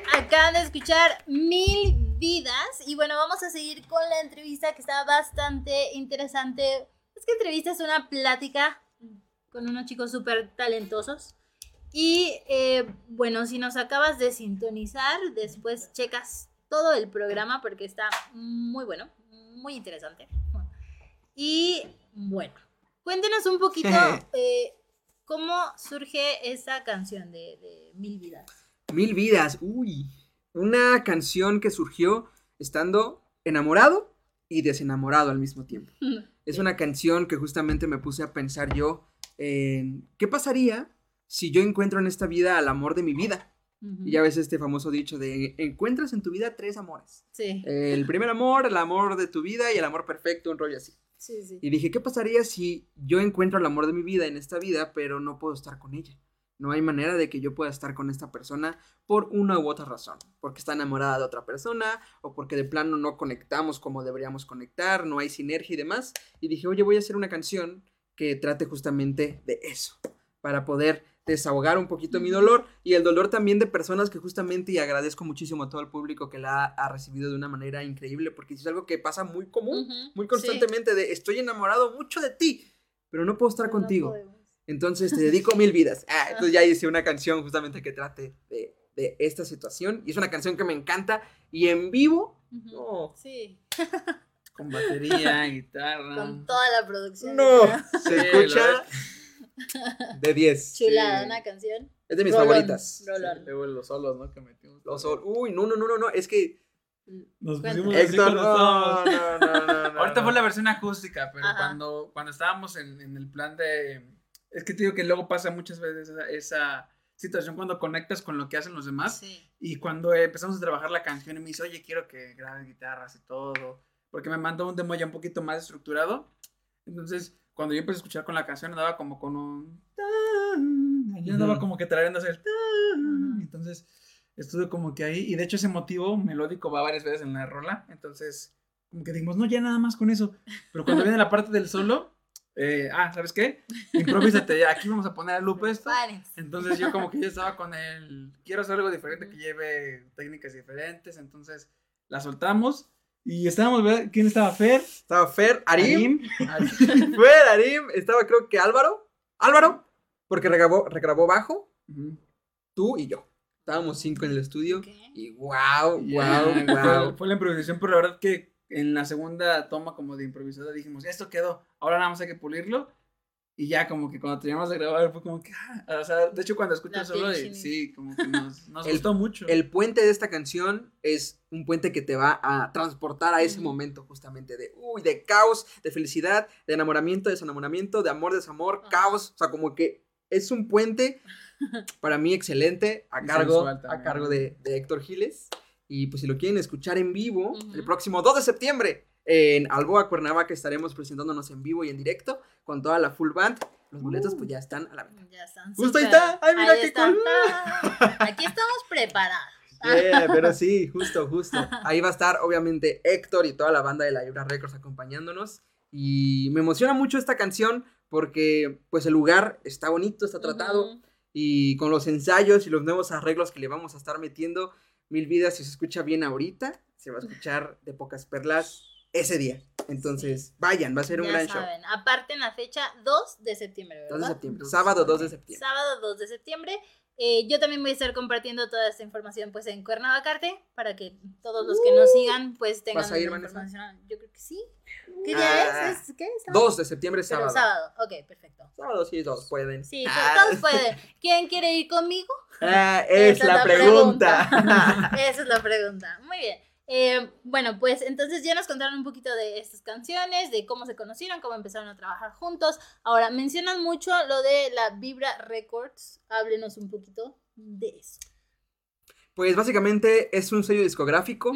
Acaban de escuchar Mil Vidas y bueno, vamos a seguir con la entrevista que está bastante interesante. Es que entrevista es una plática con unos chicos súper talentosos. Y eh, bueno, si nos acabas de sintonizar, después checas todo el programa porque está muy bueno, muy interesante. Y bueno, cuéntenos un poquito eh, cómo surge esa canción de, de Mil Vidas. Mil vidas, uy. Una canción que surgió estando enamorado y desenamorado al mismo tiempo. Es una canción que justamente me puse a pensar yo en qué pasaría si yo encuentro en esta vida al amor de mi vida. Y ya ves este famoso dicho de encuentras en tu vida tres amores. Sí, El primer amor, el amor de tu vida y el amor perfecto, un rollo así. sí, sí. Y dije, ¿qué pasaría si yo encuentro el amor de mi vida en esta vida, pero no puedo estar con ella? No hay manera de que yo pueda estar con esta persona por una u otra razón. Porque está enamorada de otra persona o porque de plano no conectamos como deberíamos conectar, no hay sinergia y demás. Y dije, oye, voy a hacer una canción que trate justamente de eso. Para poder desahogar un poquito mi dolor y el dolor también de personas que justamente, y agradezco muchísimo a todo el público que la ha, ha recibido de una manera increíble, porque es algo que pasa muy común, muy sí. constantemente de estoy enamorado mucho de ti, pero no puedo estar No contigo. Entonces te dedico mil vidas. Ah, entonces ya hice una canción justamente que trate de, de esta situación. Y es una canción que me encanta. Y en vivo, no. Sí, Con batería, guitarra. con toda la producción. No, se Sí, escucha de 10. Chulada, Sí. una canción. Es de mis Rolón, favoritas. rolón. Luego los solos, ¿no? Que metimos. Los sol- Uy, no, no, no, no, no. Es que. Nos pusimos así Héctor, con los no, solos. no, no, no, no, Ahorita no. fue la versión acústica, pero cuando, cuando estábamos en, en el plan de... Es que te digo que luego pasa muchas veces esa, esa situación cuando conectas con lo que hacen los demás Sí. y cuando empezamos a trabajar la canción y me dice, oye, quiero que grabes guitarras y todo, porque me mandó un demo ya un poquito más estructurado. Entonces, cuando yo empecé a escuchar con la canción, andaba como con un... tan, Yo andaba como que tarareando hacer... tan, Ujú. Entonces, estuve como que ahí, y de hecho ese motivo melódico va varias veces en la rola, entonces, como que dijimos, no, ya nada más con eso. Pero cuando viene la parte del solo, eh, ah, ¿sabes qué? Improvísate, ya, aquí vamos a poner al loop esto. Entonces yo como que ya estaba con el, quiero hacer algo diferente que lleve técnicas diferentes, entonces la soltamos y estábamos, ¿verdad? ¿quién estaba? Fer, Estaba Fer, Arim. Arim. Fer, Arim. Estaba creo que Álvaro. Álvaro. Porque regrabó, regrabó bajo. Tú y yo. Estábamos cinco en el estudio. Ok. Y wow, wow, fue- wow. Fue la improvisación, pero la verdad que en la segunda toma como de improvisada dijimos, esto quedó, ahora nada más hay que pulirlo. Y ya como que cuando terminamos de grabar fue como que, ah, o sea, de hecho cuando escucho La el solo, de- sí, como que nos, nos El- gustó mucho. El puente de esta canción es un puente que te va a transportar a ese momento justamente de, uy, de caos, de felicidad, de enamoramiento, desenamoramiento, de amor, desamor, Ajá. caos. O sea, como que es un puente para mí excelente a cargo, a cargo de, de Héctor Giles. Y pues si lo quieren escuchar en vivo, Ujú. el próximo 2 de septiembre en Alboa, Cuernavaca, estaremos presentándonos en vivo y en directo con toda la full band. Los boletos pues ya están a la venta. Ya están. Justo ahí está. Ay, mira qué cool. Aquí estamos preparados. Yeah, pero sí, justo, justo. Ahí va a estar, obviamente, Héctor y toda la banda de la Ibra Records acompañándonos. Y me emociona mucho esta canción porque, pues, el lugar está bonito, está tratado. Ujú. Y con los ensayos y los nuevos arreglos que le vamos a estar metiendo, Mil Vidas, si se escucha bien ahorita, se va a escuchar de pocas perlas ese día. Entonces, vayan, va a ser un ya gran show. saben, aparte en la fecha 2 de septiembre, ¿verdad? 2 de septiembre, 2 de sábado 2 de septiembre. septiembre. Sábado 2 de septiembre. Eh, yo también voy a estar compartiendo toda esta información pues en Cuernavacarte para que todos los que nos sigan pues tengan ¿Vas a ir, Vanessa? información. Yo creo que sí. ¿Qué día Ah, es? ¿Es qué? ¿Sábado? 2 de septiembre, Pero sábado. sábado. Ok, perfecto. Sábado sí, todos pueden. Sí, Ah. todos pueden. ¿Quién quiere ir conmigo? Ah, es Esa la pregunta. Esa es la pregunta. Muy bien. Eh, bueno, pues entonces ya nos contaron un poquito de estas canciones, de cómo se conocieron, cómo empezaron a trabajar juntos. Ahora, mencionan mucho lo de la Vibra Records. Háblenos un poquito de eso. Pues básicamente es un sello discográfico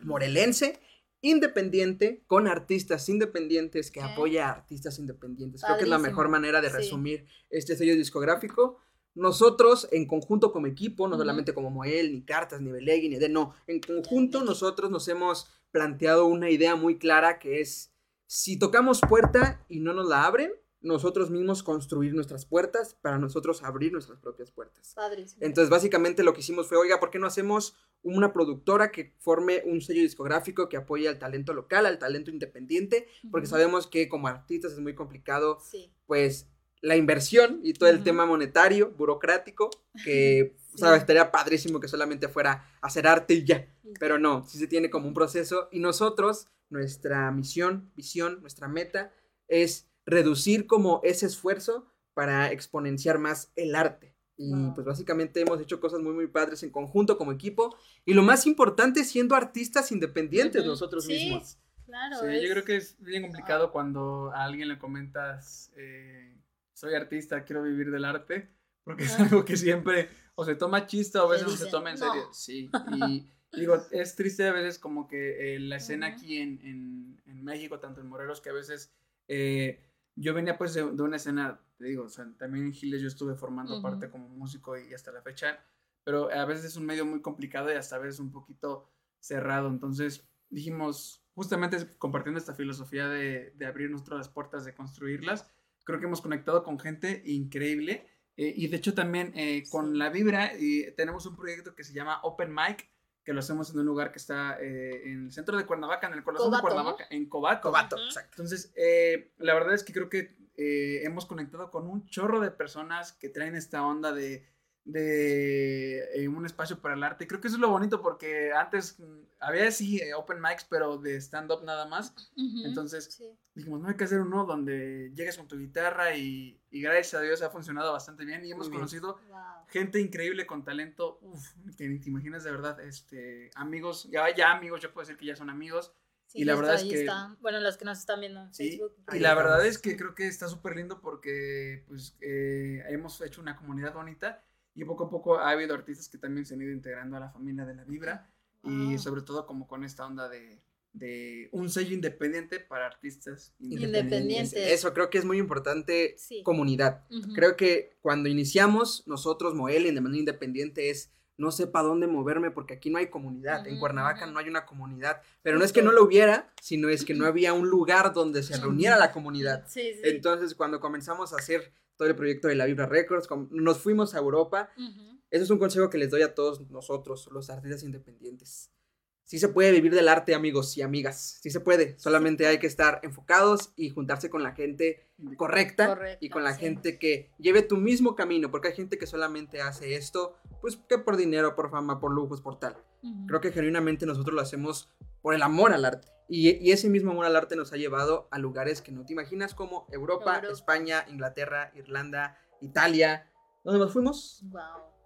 morelense, independiente, con artistas independientes, que apoya a artistas independientes. Creo que es la mejor manera de Sí. resumir este sello discográfico. Nosotros, en conjunto como equipo, no solamente como Moel, ni Cartas, ni Belegui, ni de no, en conjunto nosotros nos hemos planteado una idea muy clara que es, si tocamos puerta y no nos la abren, nosotros mismos construir nuestras puertas para nosotros abrir nuestras propias puertas. Padrísimo. Entonces, básicamente lo que hicimos fue, oiga, ¿por qué no hacemos una productora que forme un sello discográfico que apoye al talento local, al talento independiente? Porque sabemos que como artistas es muy complicado, Sí. pues, la inversión y todo el tema monetario, burocrático, que, Sí. ¿sabes? Estaría padrísimo que solamente fuera hacer arte y ya. Pero no, sí se tiene como un proceso y nosotros, nuestra misión, visión, nuestra meta es reducir como ese esfuerzo para exponenciar más el arte. Y Wow. pues básicamente hemos hecho cosas muy muy padres en conjunto como equipo y lo más importante siendo artistas independientes Ujú. nosotros Sí, mismos. Claro. Sí, es- yo creo que es bien complicado cuando a alguien le comentas, eh, soy artista, quiero vivir del arte, porque es algo que siempre o se toma chiste o a veces no se toma en serio. "No". Sí, y digo, es triste a veces como que eh, la escena aquí en, en- en México, tanto en Morelos, que a veces eh, yo venía pues de, de una escena, te digo, o sea, también en Giles yo estuve formando parte como músico y hasta la fecha, pero a veces es un medio muy complicado y hasta a veces un poquito cerrado, entonces dijimos, justamente compartiendo esta filosofía de, de abrir nuestras puertas, de construirlas, creo que hemos conectado con gente increíble. eh, y de hecho también eh, con la Vibra y tenemos un proyecto que se llama Open Mic, que lo hacemos en un lugar que está eh, en el centro de Cuernavaca, en el corazón Cobato, de ¿no? Cuernavaca, en Cobato. Cobato, exacto. Entonces, eh, la verdad es que creo que eh, hemos conectado con un chorro de personas que traen esta onda de, de eh, un espacio para el arte. Creo que eso es lo bonito porque antes mm, había sí eh, open mics, pero de stand-up nada más. Ujú, Entonces sí. dijimos, no hay que hacer uno donde llegues con tu guitarra y, y gracias a Dios ha funcionado bastante bien y hemos bien. conocido Wow. gente increíble con talento, uf, que ni te imaginas de verdad, este, amigos, ya, ya amigos, yo puedo decir que ya son amigos. Sí, Y la verdad está, es que- está. Bueno, los que nos están viendo en Sí, Facebook. y la estamos. verdad es que creo que está súper lindo porque pues eh, hemos hecho una comunidad bonita y poco a poco ha habido artistas que también se han ido integrando a la familia de la Vibra y Wow. sobre todo como con esta onda de, de un sello independiente para artistas Independientes. Eso creo que es muy importante, Sí. comunidad. Creo que cuando iniciamos, nosotros, Moel, de manera independiente, es no sé para dónde moverme porque aquí no hay comunidad. En Cuernavaca no hay una comunidad. Pero no es que no lo hubiera, sino es que no había un lugar donde se reuniera la comunidad. Sí, sí. Entonces, cuando comenzamos a hacer todo el proyecto de la Vibra Records, nos fuimos a Europa. Ujú. Eso es un consejo que les doy a todos nosotros, los artistas independientes. Sí se puede vivir del arte, amigos y amigas. Sí se puede. Solamente hay que estar enfocados y juntarse con la gente correcta, Correcta, y con la sí. gente que lleve tu mismo camino, porque hay gente que solamente hace esto, pues que por dinero, por fama, por lujos, por tal. Creo que genuinamente nosotros lo hacemos por el amor al arte. Y, y ese mismo amor al arte nos ha llevado a lugares que no te imaginas como Europa, Europa. España, Inglaterra, Irlanda, Italia. ¿Dónde nos fuimos? Wow.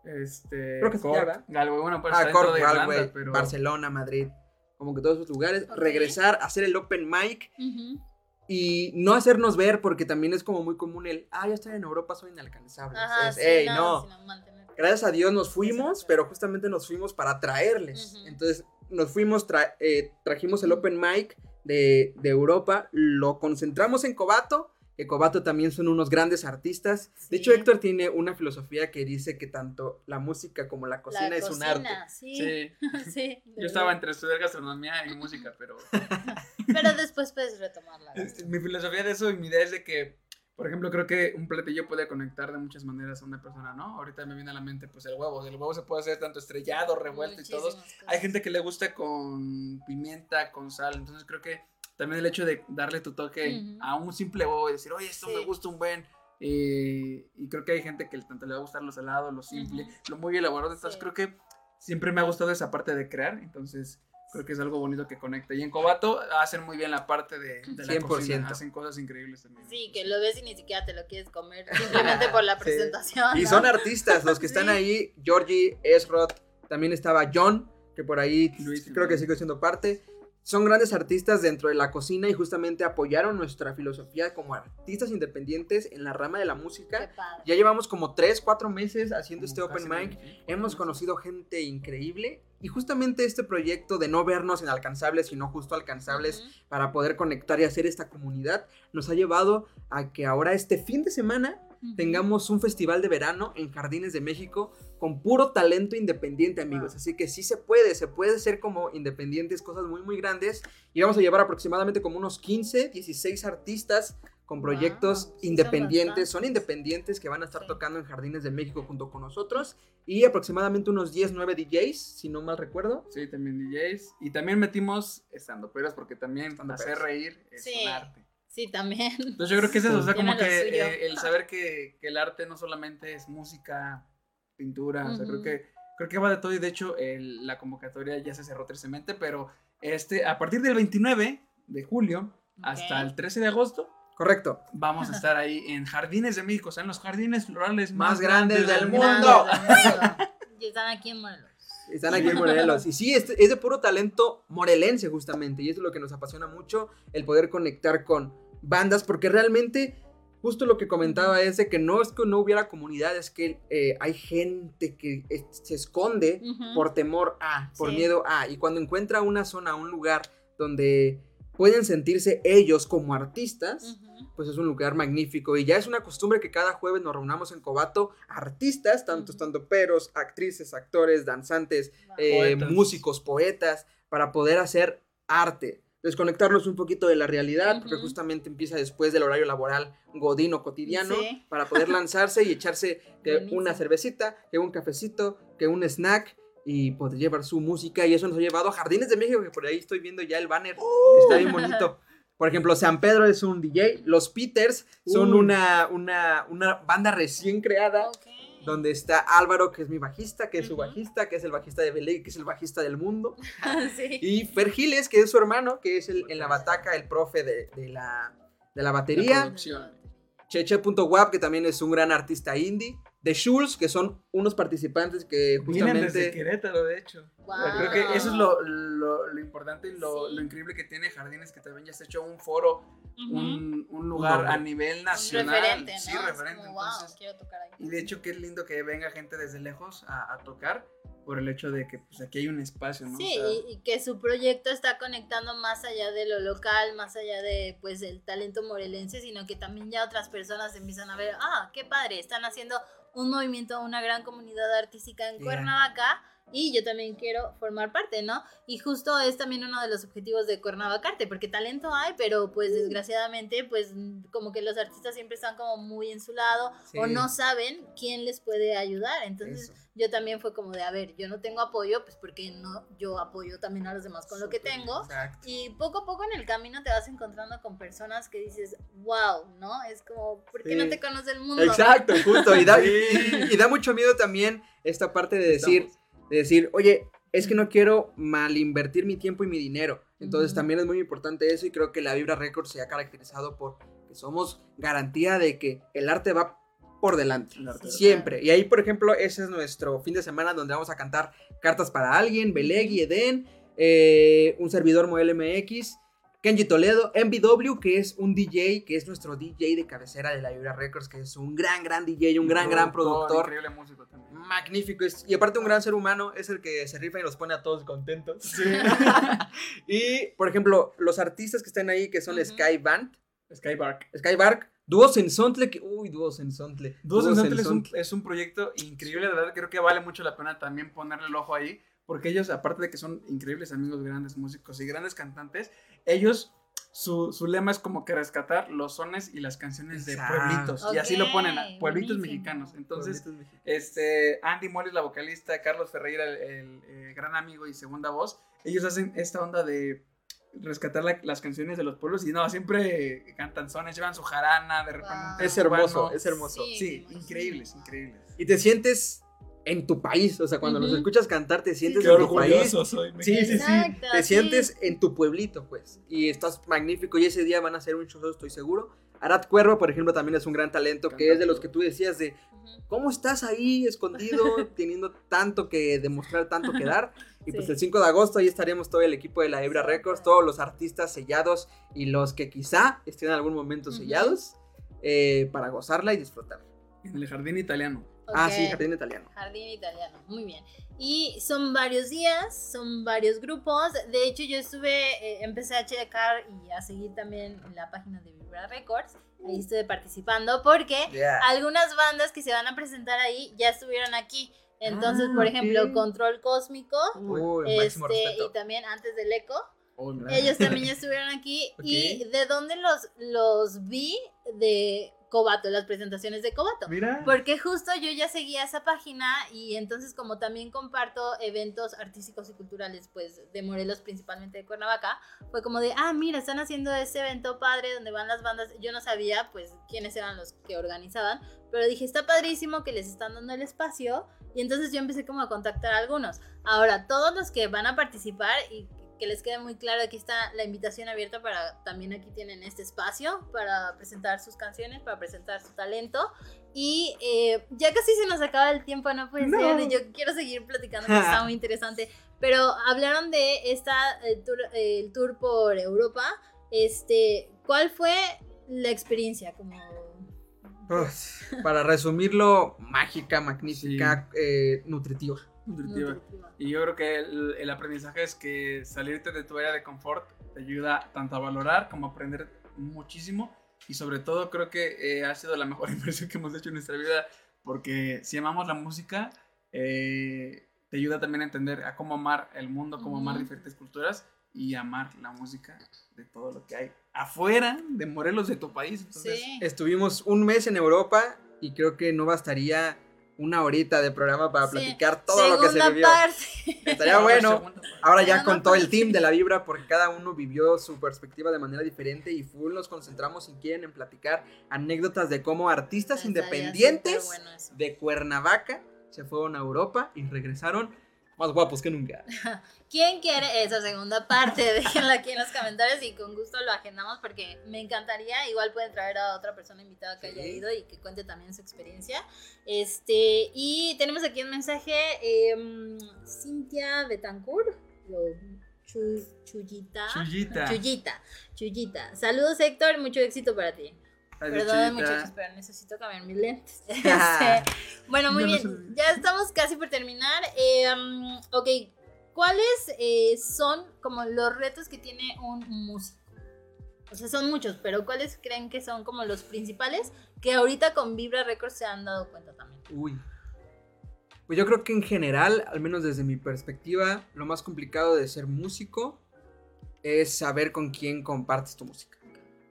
Este, Creo que Cork, ¿verdad? Galway, bueno, pues ah, Cork, de Irlanda, Galway, pero Barcelona, Madrid. Como que todos esos lugares. Regresar, hacer el open mic Ujú. y no hacernos ver porque también es como muy común el, ah, ya estoy en Europa, soy inalcanzable. Ajá, Es, sí, "Ey, no, no. Gracias a Dios nos fuimos, pero justamente nos fuimos para traerles. Entonces nos fuimos, tra- eh, trajimos el open mic de, de Europa, lo concentramos en Cobato, que Cobato también son unos grandes artistas. De hecho. Héctor tiene una filosofía que dice que tanto la música como la cocina La es un arte. Sí. sí, sí, yo estaba entre estudiar gastronomía y música, pero Pero después puedes retomarla. ¿no? Este, mi filosofía de eso y mi idea es de que, por ejemplo, creo que un platillo puede conectar de muchas maneras a una persona, ¿no? Ahorita me viene a la mente, pues, el huevo. El huevo se puede hacer tanto estrellado, revuelto y todo. Muchísimas cosas. Hay gente que le gusta con pimienta, con sal. Entonces creo que también el hecho de darle tu toque a un simple huevo y decir, oye, esto Sí. me gusta un buen. eh, y creo que hay gente que tanto le va a gustar lo salado, lo simple, lo muy elaborado. Entonces Sí. creo que siempre me ha gustado esa parte de crear. Entonces creo que es algo bonito que conecta. Y en Cobato hacen muy bien la parte de, de la 100%. cocina. Hacen cosas increíbles también. Sí, que lo ves y ni siquiera te lo quieres comer simplemente por la Sí. presentación. Y ¿no? son artistas, los que están Sí. ahí, Georgie, Esrod, también estaba John, que por ahí Luis creo también. que sigue siendo parte. Son grandes artistas dentro de la cocina y justamente apoyaron nuestra filosofía como artistas independientes en la rama de la música. Ya llevamos como 3, 4 meses haciendo Como este open mic. Hemos conocido gente increíble y justamente este proyecto de no vernos inalcanzables, sino justo alcanzables para poder conectar y hacer esta comunidad, nos ha llevado a que ahora este fin de semana Tengamos un festival de verano en Jardines de México con puro talento independiente, amigos. Wow. Así que sí se puede, se puede ser como independientes, cosas muy, muy grandes. Y vamos a llevar aproximadamente como unos 15, 16 artistas con Wow, proyectos sí son independientes. Son, bastantes. independientes que van a estar Sí. tocando en Jardines de México junto con nosotros. Y aproximadamente unos 10, 9 DJs, si no mal recuerdo. Sí, también DJs. Y también metimos estando peras porque también hacer reír es Sí. un arte. Sí, también. Entonces yo creo que es eso, o sea, como que eh, el saber que, que el arte no solamente es música, pintura, o sea, creo que creo que va de todo y de hecho el- la convocatoria ya se cerró tristemente, pero este a partir del 29 de julio hasta el 13 de agosto Correcto. vamos a estar ahí en Jardines de México, o sea, en los jardines florales Más más, grandes del Grandes mundo. del mundo. Y están aquí en Morelos. Están aquí en Morelos. Y sí, este- es de puro talento morelense justamente. Y eso es lo que nos apasiona mucho, el poder conectar con bandas, porque realmente, justo lo que comentaba es de que no es que no hubiera comunidad, es que eh, hay gente que se esconde por temor a, por Sí. miedo a. Y cuando encuentra una zona, un lugar donde pueden sentirse ellos como artistas, pues es un lugar magnífico y ya es una costumbre que cada jueves nos reunamos en Cobato, artistas, tanto Ujú. estando peros, actrices, actores, danzantes, Wow. eh, Poetas. músicos, poetas, para poder hacer arte, desconectarlos un poquito de la realidad, porque justamente empieza después del horario laboral godino cotidiano, Sí. para poder lanzarse y echarse que una cervecita, que un cafecito, que un snack y poder llevar su música y eso nos ha llevado a Jardines de México, que por ahí estoy viendo ya el banner, que está bien bonito. Por ejemplo, San Pedro es un DJ. Los Peters son una, una, una banda recién creada. Ok. Donde está Álvaro, que es mi bajista, que es su bajista, que es el bajista de Belé, que es el bajista del mundo. sí. Y Fer Giles, que es su hermano, que es el, en la bataca, el profe de, de la, de la La batería. producción. Cheche.wap, que también es un gran artista indie. The Schulz, que son unos participantes que Vienen desde justamente... Querétaro, de hecho. Wow. Creo que eso es lo, lo, lo importante y lo, Sí. lo increíble que tiene Jardines, que también ya se ha hecho un foro, Ujú. un, un lugar a nivel Un nacional. referente, ¿no? Sí, referente. como, wow, entonces, quiero tocar ahí. y de hecho, qué lindo que venga gente desde lejos a, a tocar por el hecho de que pues, aquí hay un espacio, ¿no? Sí, O sea, y, y que su proyecto está conectando más allá de lo local, más allá de pues el talento morelense, sino que también ya otras personas empiezan a ver, ah, qué padre, están haciendo un movimiento, una gran comunidad artística en Yeah. Cuernavaca y yo también quiero formar parte, ¿no? Y justo es también uno de los objetivos de Cuernavacarte, porque talento hay, pero pues desgraciadamente pues como que los artistas siempre están como muy en su lado Sí. o no saben quién les puede ayudar, entonces Eso. yo también fue como de, a ver, yo no tengo apoyo, pues porque no, yo apoyo también a los demás con lo que tengo. Exacto. Y poco a poco en el camino te vas encontrando con personas que dices, wow, ¿no? Es como, ¿por qué Sí. no te conoce el mundo? Exacto, justo. Y da, Sí. y- y da mucho miedo también esta parte de decir, Estamos. De decir, oye, es que no quiero mal invertir mi tiempo y mi dinero. Entonces también es muy importante eso y creo que la Vibra Records se ha caracterizado por que somos garantía de que el arte va por delante. Sí. Siempre. Y ahí, por ejemplo, ese es nuestro fin de semana donde vamos a cantar cartas para alguien, Belegui, Eden, eh, un servidor Moel MX, Kenji Toledo, MBW, que es un DJ, que es nuestro DJ de cabecera de la Vibra Records, que es un gran, gran DJ, un gran, gran productor. Increíble músico también. Magnífico. es- y aparte un gran ser humano, es el que se rifa y los pone a todos contentos. Sí. Y, por ejemplo, los artistas que están ahí, que son Ujú. Sky Band, Skybark. Skybark, Dúos en Sontle, que, uy, Dúos en Sontle. Dúos en Sontle es un, Sontle. es un proyecto increíble, de verdad creo que vale mucho la pena también ponerle el ojo ahí, porque ellos, aparte de que son increíbles amigos, grandes músicos y grandes cantantes, ellos, su, su lema es como que rescatar los sones y las canciones de Exacto. pueblitos, y así lo ponen, pueblitos buenísimo. mexicanos. Entonces, Pueblitos mexicanos. este, Andy Molly, la vocalista, Carlos Ferreira, el, el, eh, gran amigo y segunda voz, ellos hacen esta onda de rescatar la- las canciones de los pueblos y no, siempre cantan sones, llevan su jarana, de repente. Wow. Es hermoso, es hermoso. Sí. Sí, increíbles, increíbles. Y te sientes en tu país, o sea, cuando los Ujú. escuchas cantar, te sientes Qué en tu país. orgulloso soy. Sí, sí, sí. Exacto, Te sí. sientes en tu pueblito, pues. Y estás magnífico. Y ese día van a hacer un show, estoy seguro. Arad Cuervo, por ejemplo, también es un gran talento, que es de los que tú decías de. ¿cómo estás ahí escondido, teniendo tanto que demostrar, tanto que dar? Y pues Sí. el 5 de agosto ahí estaremos todo el equipo de la Hebra. Records, todos los artistas sellados y los que quizá estén en algún momento sellados eh, para gozarla y disfrutar. En el jardín italiano. Ah, Ok. sí, jardín italiano. Jardín italiano, muy bien. Y son varios días, son varios grupos. De hecho, yo estuve, eh, empecé a checar y a seguir también en la página de Vibra Records. Ahí estuve participando porque Yeah. algunas bandas que se van a presentar ahí ya estuvieron aquí. Entonces, Ah, por ejemplo, Control Cósmico, Uy, este, y también antes del Eco. Oh. Ellos también ya estuvieron aquí. Ok. ¿Y de dónde los, los vi? De Cobato, las presentaciones de Cobato. Mira. Porque justo yo ya seguía esa página y entonces como también comparto eventos artísticos y culturales pues de Morelos, principalmente de Cuernavaca, fue como de, ah, mira, están haciendo ese evento padre donde van las bandas. Yo no sabía pues quiénes eran los que organizaban, pero dije, está padrísimo que les están dando el espacio y entonces yo empecé como a contactar a algunos. Ahora, todos los que van a participar y que les quede muy claro, aquí está la invitación abierta para, también aquí tienen este espacio para presentar sus canciones, para presentar su talento. Y eh, ya casi se nos acaba el tiempo, no puede No. ser, yo quiero seguir platicando, porque está muy interesante. Pero hablaron de esta, el tour, el tour por Europa, este, ¿cuál fue la experiencia? Como... Uf, para resumirlo, mágica, magnífica, eh, nutritiva. Nutritiva. nutritiva? Y yo creo que el, el aprendizaje es que salirte de tu área de confort te ayuda tanto a valorar como a aprender muchísimo. Y sobre todo creo que eh, ha sido la mejor inversión que hemos hecho en nuestra vida porque si amamos la música, eh, te ayuda también a entender a cómo amar el mundo, cómo amar diferentes culturas y amar la música de todo lo que hay afuera de Morelos, de tu país. Entonces, Sí. Estuvimos un mes en Europa y creo que no bastaría una horita de programa para Sí. platicar todo lo que se vivió. parte. Estaría bueno. Ahora ya con todo el team de la vibra, porque cada uno vivió su perspectiva de manera diferente y full nos concentramos, si quieren, en platicar anécdotas de cómo artistas Estaría independientes bueno de Cuernavaca se fueron a Europa y regresaron más guapos que nunca. ¿Quién quiere esa segunda parte? Déjenla aquí en los comentarios y con gusto lo agendamos porque me encantaría. Igual pueden traer a otra persona invitada que haya ido y que cuente también su experiencia. Este, y tenemos aquí un mensaje. em, Cintia Betancourt. o Chu- Chuyita. Chuyita. Chuyita. Chuyita. Saludos, Héctor. Mucho éxito para ti. Adiós, Perdón, muchachos, pero necesito cambiar mis lentes. Este, bueno, muy no bien. Ya estamos casi por terminar. Eh, um, ok, ¿cuáles eh, son como los retos que tiene un músico? O sea, son muchos, pero ¿cuáles creen que son como los principales que ahorita con Vibra Records se han dado cuenta también? Uy. Pues yo creo que en general, al menos desde mi perspectiva, lo más complicado de ser músico es saber con quién compartes tu música.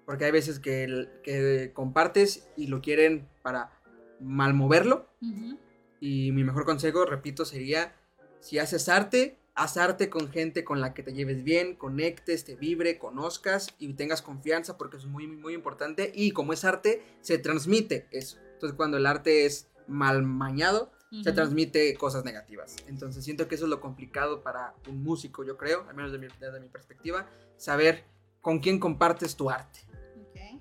Porque hay veces que, el- que compartes y lo quieren para malmoverlo. Ujú. Y mi mejor consejo, repito, sería, si haces arte, haz arte con gente con la que te lleves bien, conectes, te vibre, conozcas y tengas confianza porque es muy, muy importante. Y como es arte, se transmite eso. Entonces cuando el arte es mal mañado, se Ujú. transmite cosas negativas. Entonces siento que eso es lo complicado para un músico, yo creo, al menos desde mi, desde mi perspectiva, saber con quién compartes tu arte.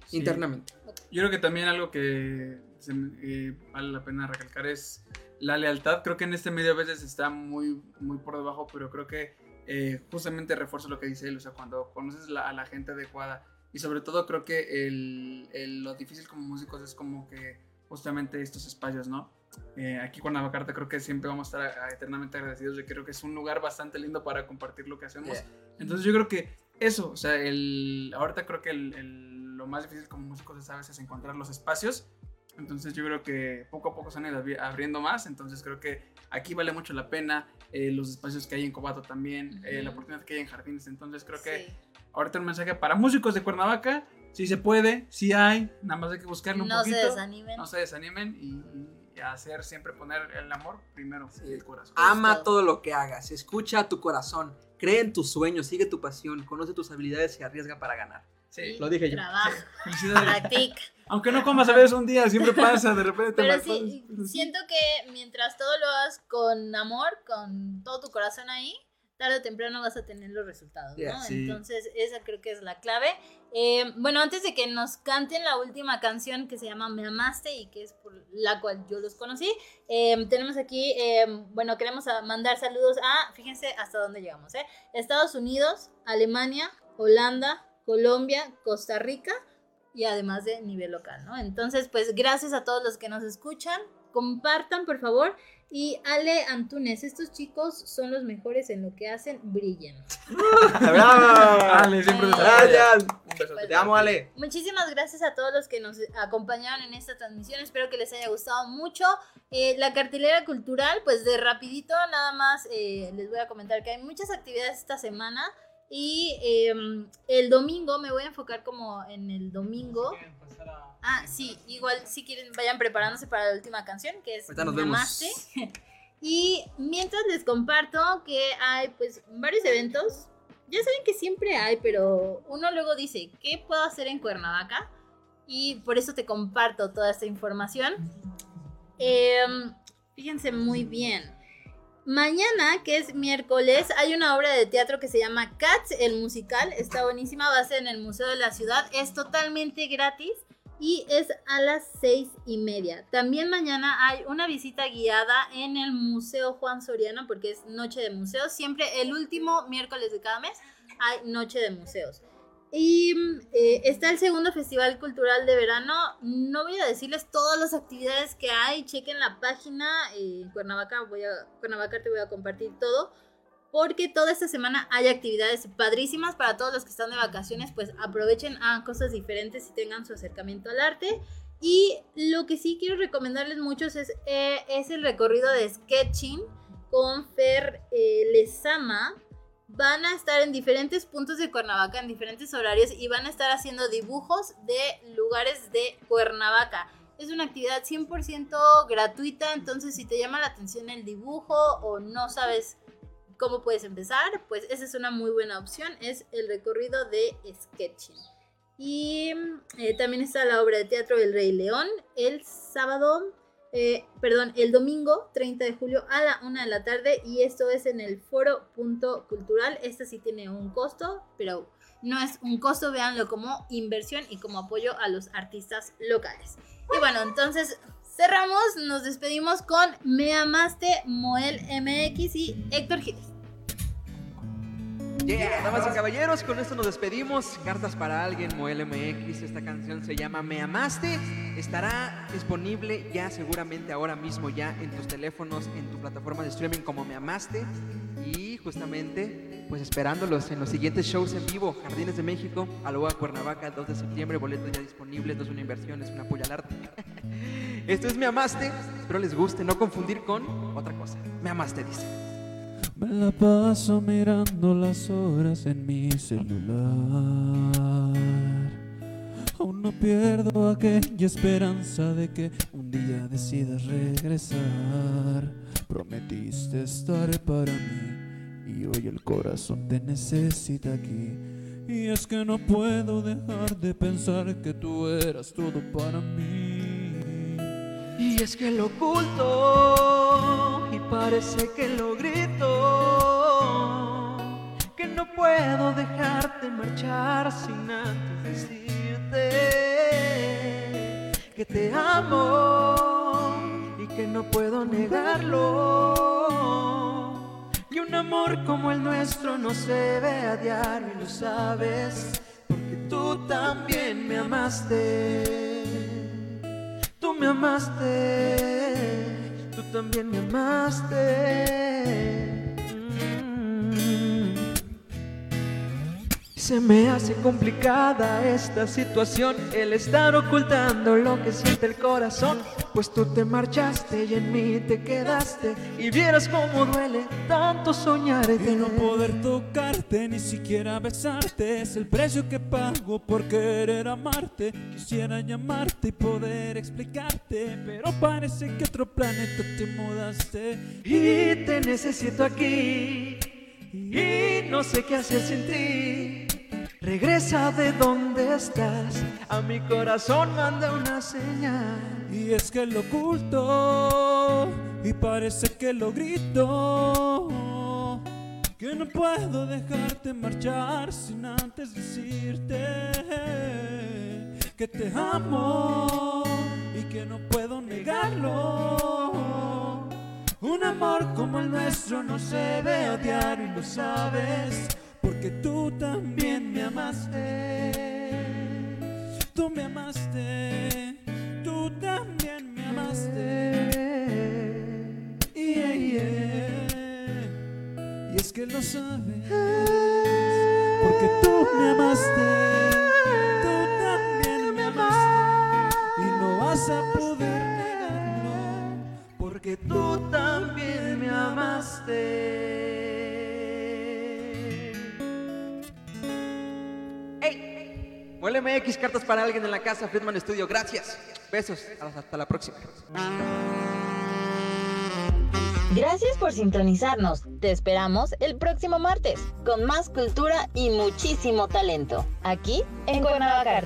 Sí. internamente. Yo creo que también algo que se eh, vale la pena recalcar es la lealtad. Creo que en este medio a veces está muy, muy por debajo, pero creo que eh, justamente refuerza lo que dice él. O sea, cuando conoces la- a la gente adecuada y sobre todo creo que el, el- lo difícil como músicos es como que justamente estos espacios, ¿no? Eh, aquí con Navacarte creo que siempre vamos a estar a- eternamente agradecidos. Yo creo que es un lugar bastante lindo para compartir lo que hacemos. Yeah. Entonces yo creo que eso, o sea, el, ahorita creo que el, el- lo más difícil como músicos es a veces encontrar los espacios. Entonces yo creo que poco a poco se han ido abri- abriendo más. Entonces creo que aquí vale mucho la pena eh, los espacios que hay en Cobato también, eh, la oportunidad que hay en Jardines. Entonces creo que Sí. ahorita un mensaje para músicos de Cuernavaca, si se puede, si hay, nada más hay que buscarlo un No se poquito. desanimen. no se desanimen y, y hacer siempre poner el amor primero y el corazón. Ama Justo. todo lo que hagas, escucha a tu corazón, cree en tus sueños, sigue tu pasión, conoce tus habilidades y arriesga para ganar. Sí, Lo dije yo. Trabaja, practica. Aunque no comas a veces un día, siempre pasa, de repente te Pero sí, siento que mientras todo lo hagas con amor, con todo tu corazón ahí, tarde o temprano vas a tener los resultados, Yeah, ¿no? sí. Entonces, esa creo que es la clave. Eh, bueno, antes de que nos canten la última canción que se llama Me Amaste y que es por la cual yo los conocí, eh, tenemos aquí, eh, bueno, queremos mandar saludos a, fíjense hasta dónde llegamos, ¿eh? Estados Unidos, Alemania, Holanda, Colombia, Costa Rica y además de nivel local, ¿no? Entonces, pues gracias a todos los que nos escuchan, compartan por favor y Ale Antunes, estos chicos son los mejores en lo que hacen, brillen. ¡Bravo! Ale, siempre te Gracias. Un beso. Te amo, Ale. Muchísimas gracias a todos los que nos acompañaron en esta transmisión. Espero que les haya gustado mucho. Eh, la cartelera cultural, pues de rapidito, nada más eh, les voy a comentar que hay muchas actividades esta semana. Y eh, el domingo me voy a enfocar como en el domingo. Ah, sí, igual si quieren vayan preparándose para la última canción, que es nos vemos. Y mientras les comparto que hay pues varios eventos. Ya saben que siempre hay, pero uno luego dice, ¿qué puedo hacer en Cuernavaca? Y por eso te comparto toda esta información. Em, fíjense muy bien. Mañana, que es miércoles, hay una obra de teatro que se llama Cats, el musical. Está buenísima, va a ser en el Museo de la Ciudad. Es totalmente gratis y es a las seis y media. También mañana hay una visita guiada en el Museo Juan Soriano porque es Noche de Museos. Siempre el último miércoles de cada mes hay Noche de Museos. Y mm, eh, está el segundo Festival Cultural de Verano. No voy a decirles todas las actividades que hay. Chequen la página. eh, Cuernavaca, voy a, Cuernavaca te voy a compartir todo. Porque toda esta semana hay actividades padrísimas para todos los que están de vacaciones. Pues aprovechen, hagan cosas diferentes y tengan su acercamiento al arte. Y lo que sí quiero recomendarles muchos es, eh, es el recorrido de sketching con Fer eh, Lezama. Van a estar en diferentes puntos de Cuernavaca, en diferentes horarios, y van a estar haciendo dibujos de lugares de Cuernavaca. Es una actividad 100% gratuita, entonces si te llama la atención el dibujo o no sabes cómo puedes empezar, pues esa es una muy buena opción, es el recorrido de sketching. Y eh, también está la obra de teatro El Rey León el sábado, eh, perdón, el domingo 30 de julio a la 1 de la tarde y esto es en el foro punto cultural. Este sí tiene un costo, pero no es un costo, véanlo como inversión y como apoyo a los artistas locales. Y bueno, entonces cerramos, nos despedimos con Me Amaste, Moel MX y Héctor Giles. Yeah, damas y caballeros, con esto nos despedimos. Cartas para alguien, Moel MX. Esta canción se llama Me Amaste. Estará disponible ya seguramente ahora mismo ya en tus teléfonos, en tu plataforma de streaming como Me Amaste. Y justamente, pues esperándolos en los siguientes shows en vivo. Jardines de México, Aloha Cuernavaca, 2 de septiembre, boletos ya disponibles. No es una inversión, es un apoyo al arte. Esto es Me Amaste. Espero les guste, no confundir con otra cosa. Me Amaste, dice. Me la paso mirando las horas en mi celular. Aún no pierdo aquella esperanza de que un día decidas regresar. Prometiste estar para mí y hoy el corazón te necesita aquí. Y es que no puedo dejar de pensar que tú eras todo para mí. Y es que lo oculto y parece que lo grito. Que no puedo dejarte marchar sin antes decirte que te amo y que no puedo negarlo. Y un amor como el nuestro no se ve a diario y lo sabes, porque tú también me amaste. Tú me amaste, tú también me amaste. Mm. Se me hace complicada esta situación, el estar ocultando lo que siente el corazón. Pues tú te marchaste y en mí te quedaste. Y vieras cómo duele tanto soñar Y no poder tocarte, ni siquiera besarte Es el precio que pago por querer amarte. Quisiera llamarte y poder explicarte Pero parece que otro planeta te mudaste. Y te necesito aquí Y no sé qué hacer sin ti Regresa de donde estás. A mi corazón manda una señal. Y es que lo oculto y parece que lo grito Que no puedo dejarte marchar sin antes decirte Que te amo y que no puedo negarlo. Un amor como el nuestro no se ve a diario y lo sabes Porque tú también me amaste Tú me amaste, tú también me amaste. Y es que lo sabes, porque tú me amaste, tú también me amaste. Y no vas a poder negarlo, Porque tú también me amaste. MX, cartas para alguien en la casa, Friedman Studio. Gracias. Besos. Hasta la próxima. Gracias por sintonizarnos. Te esperamos el próximo martes con más cultura y muchísimo talento. Aquí en Cuernavaca.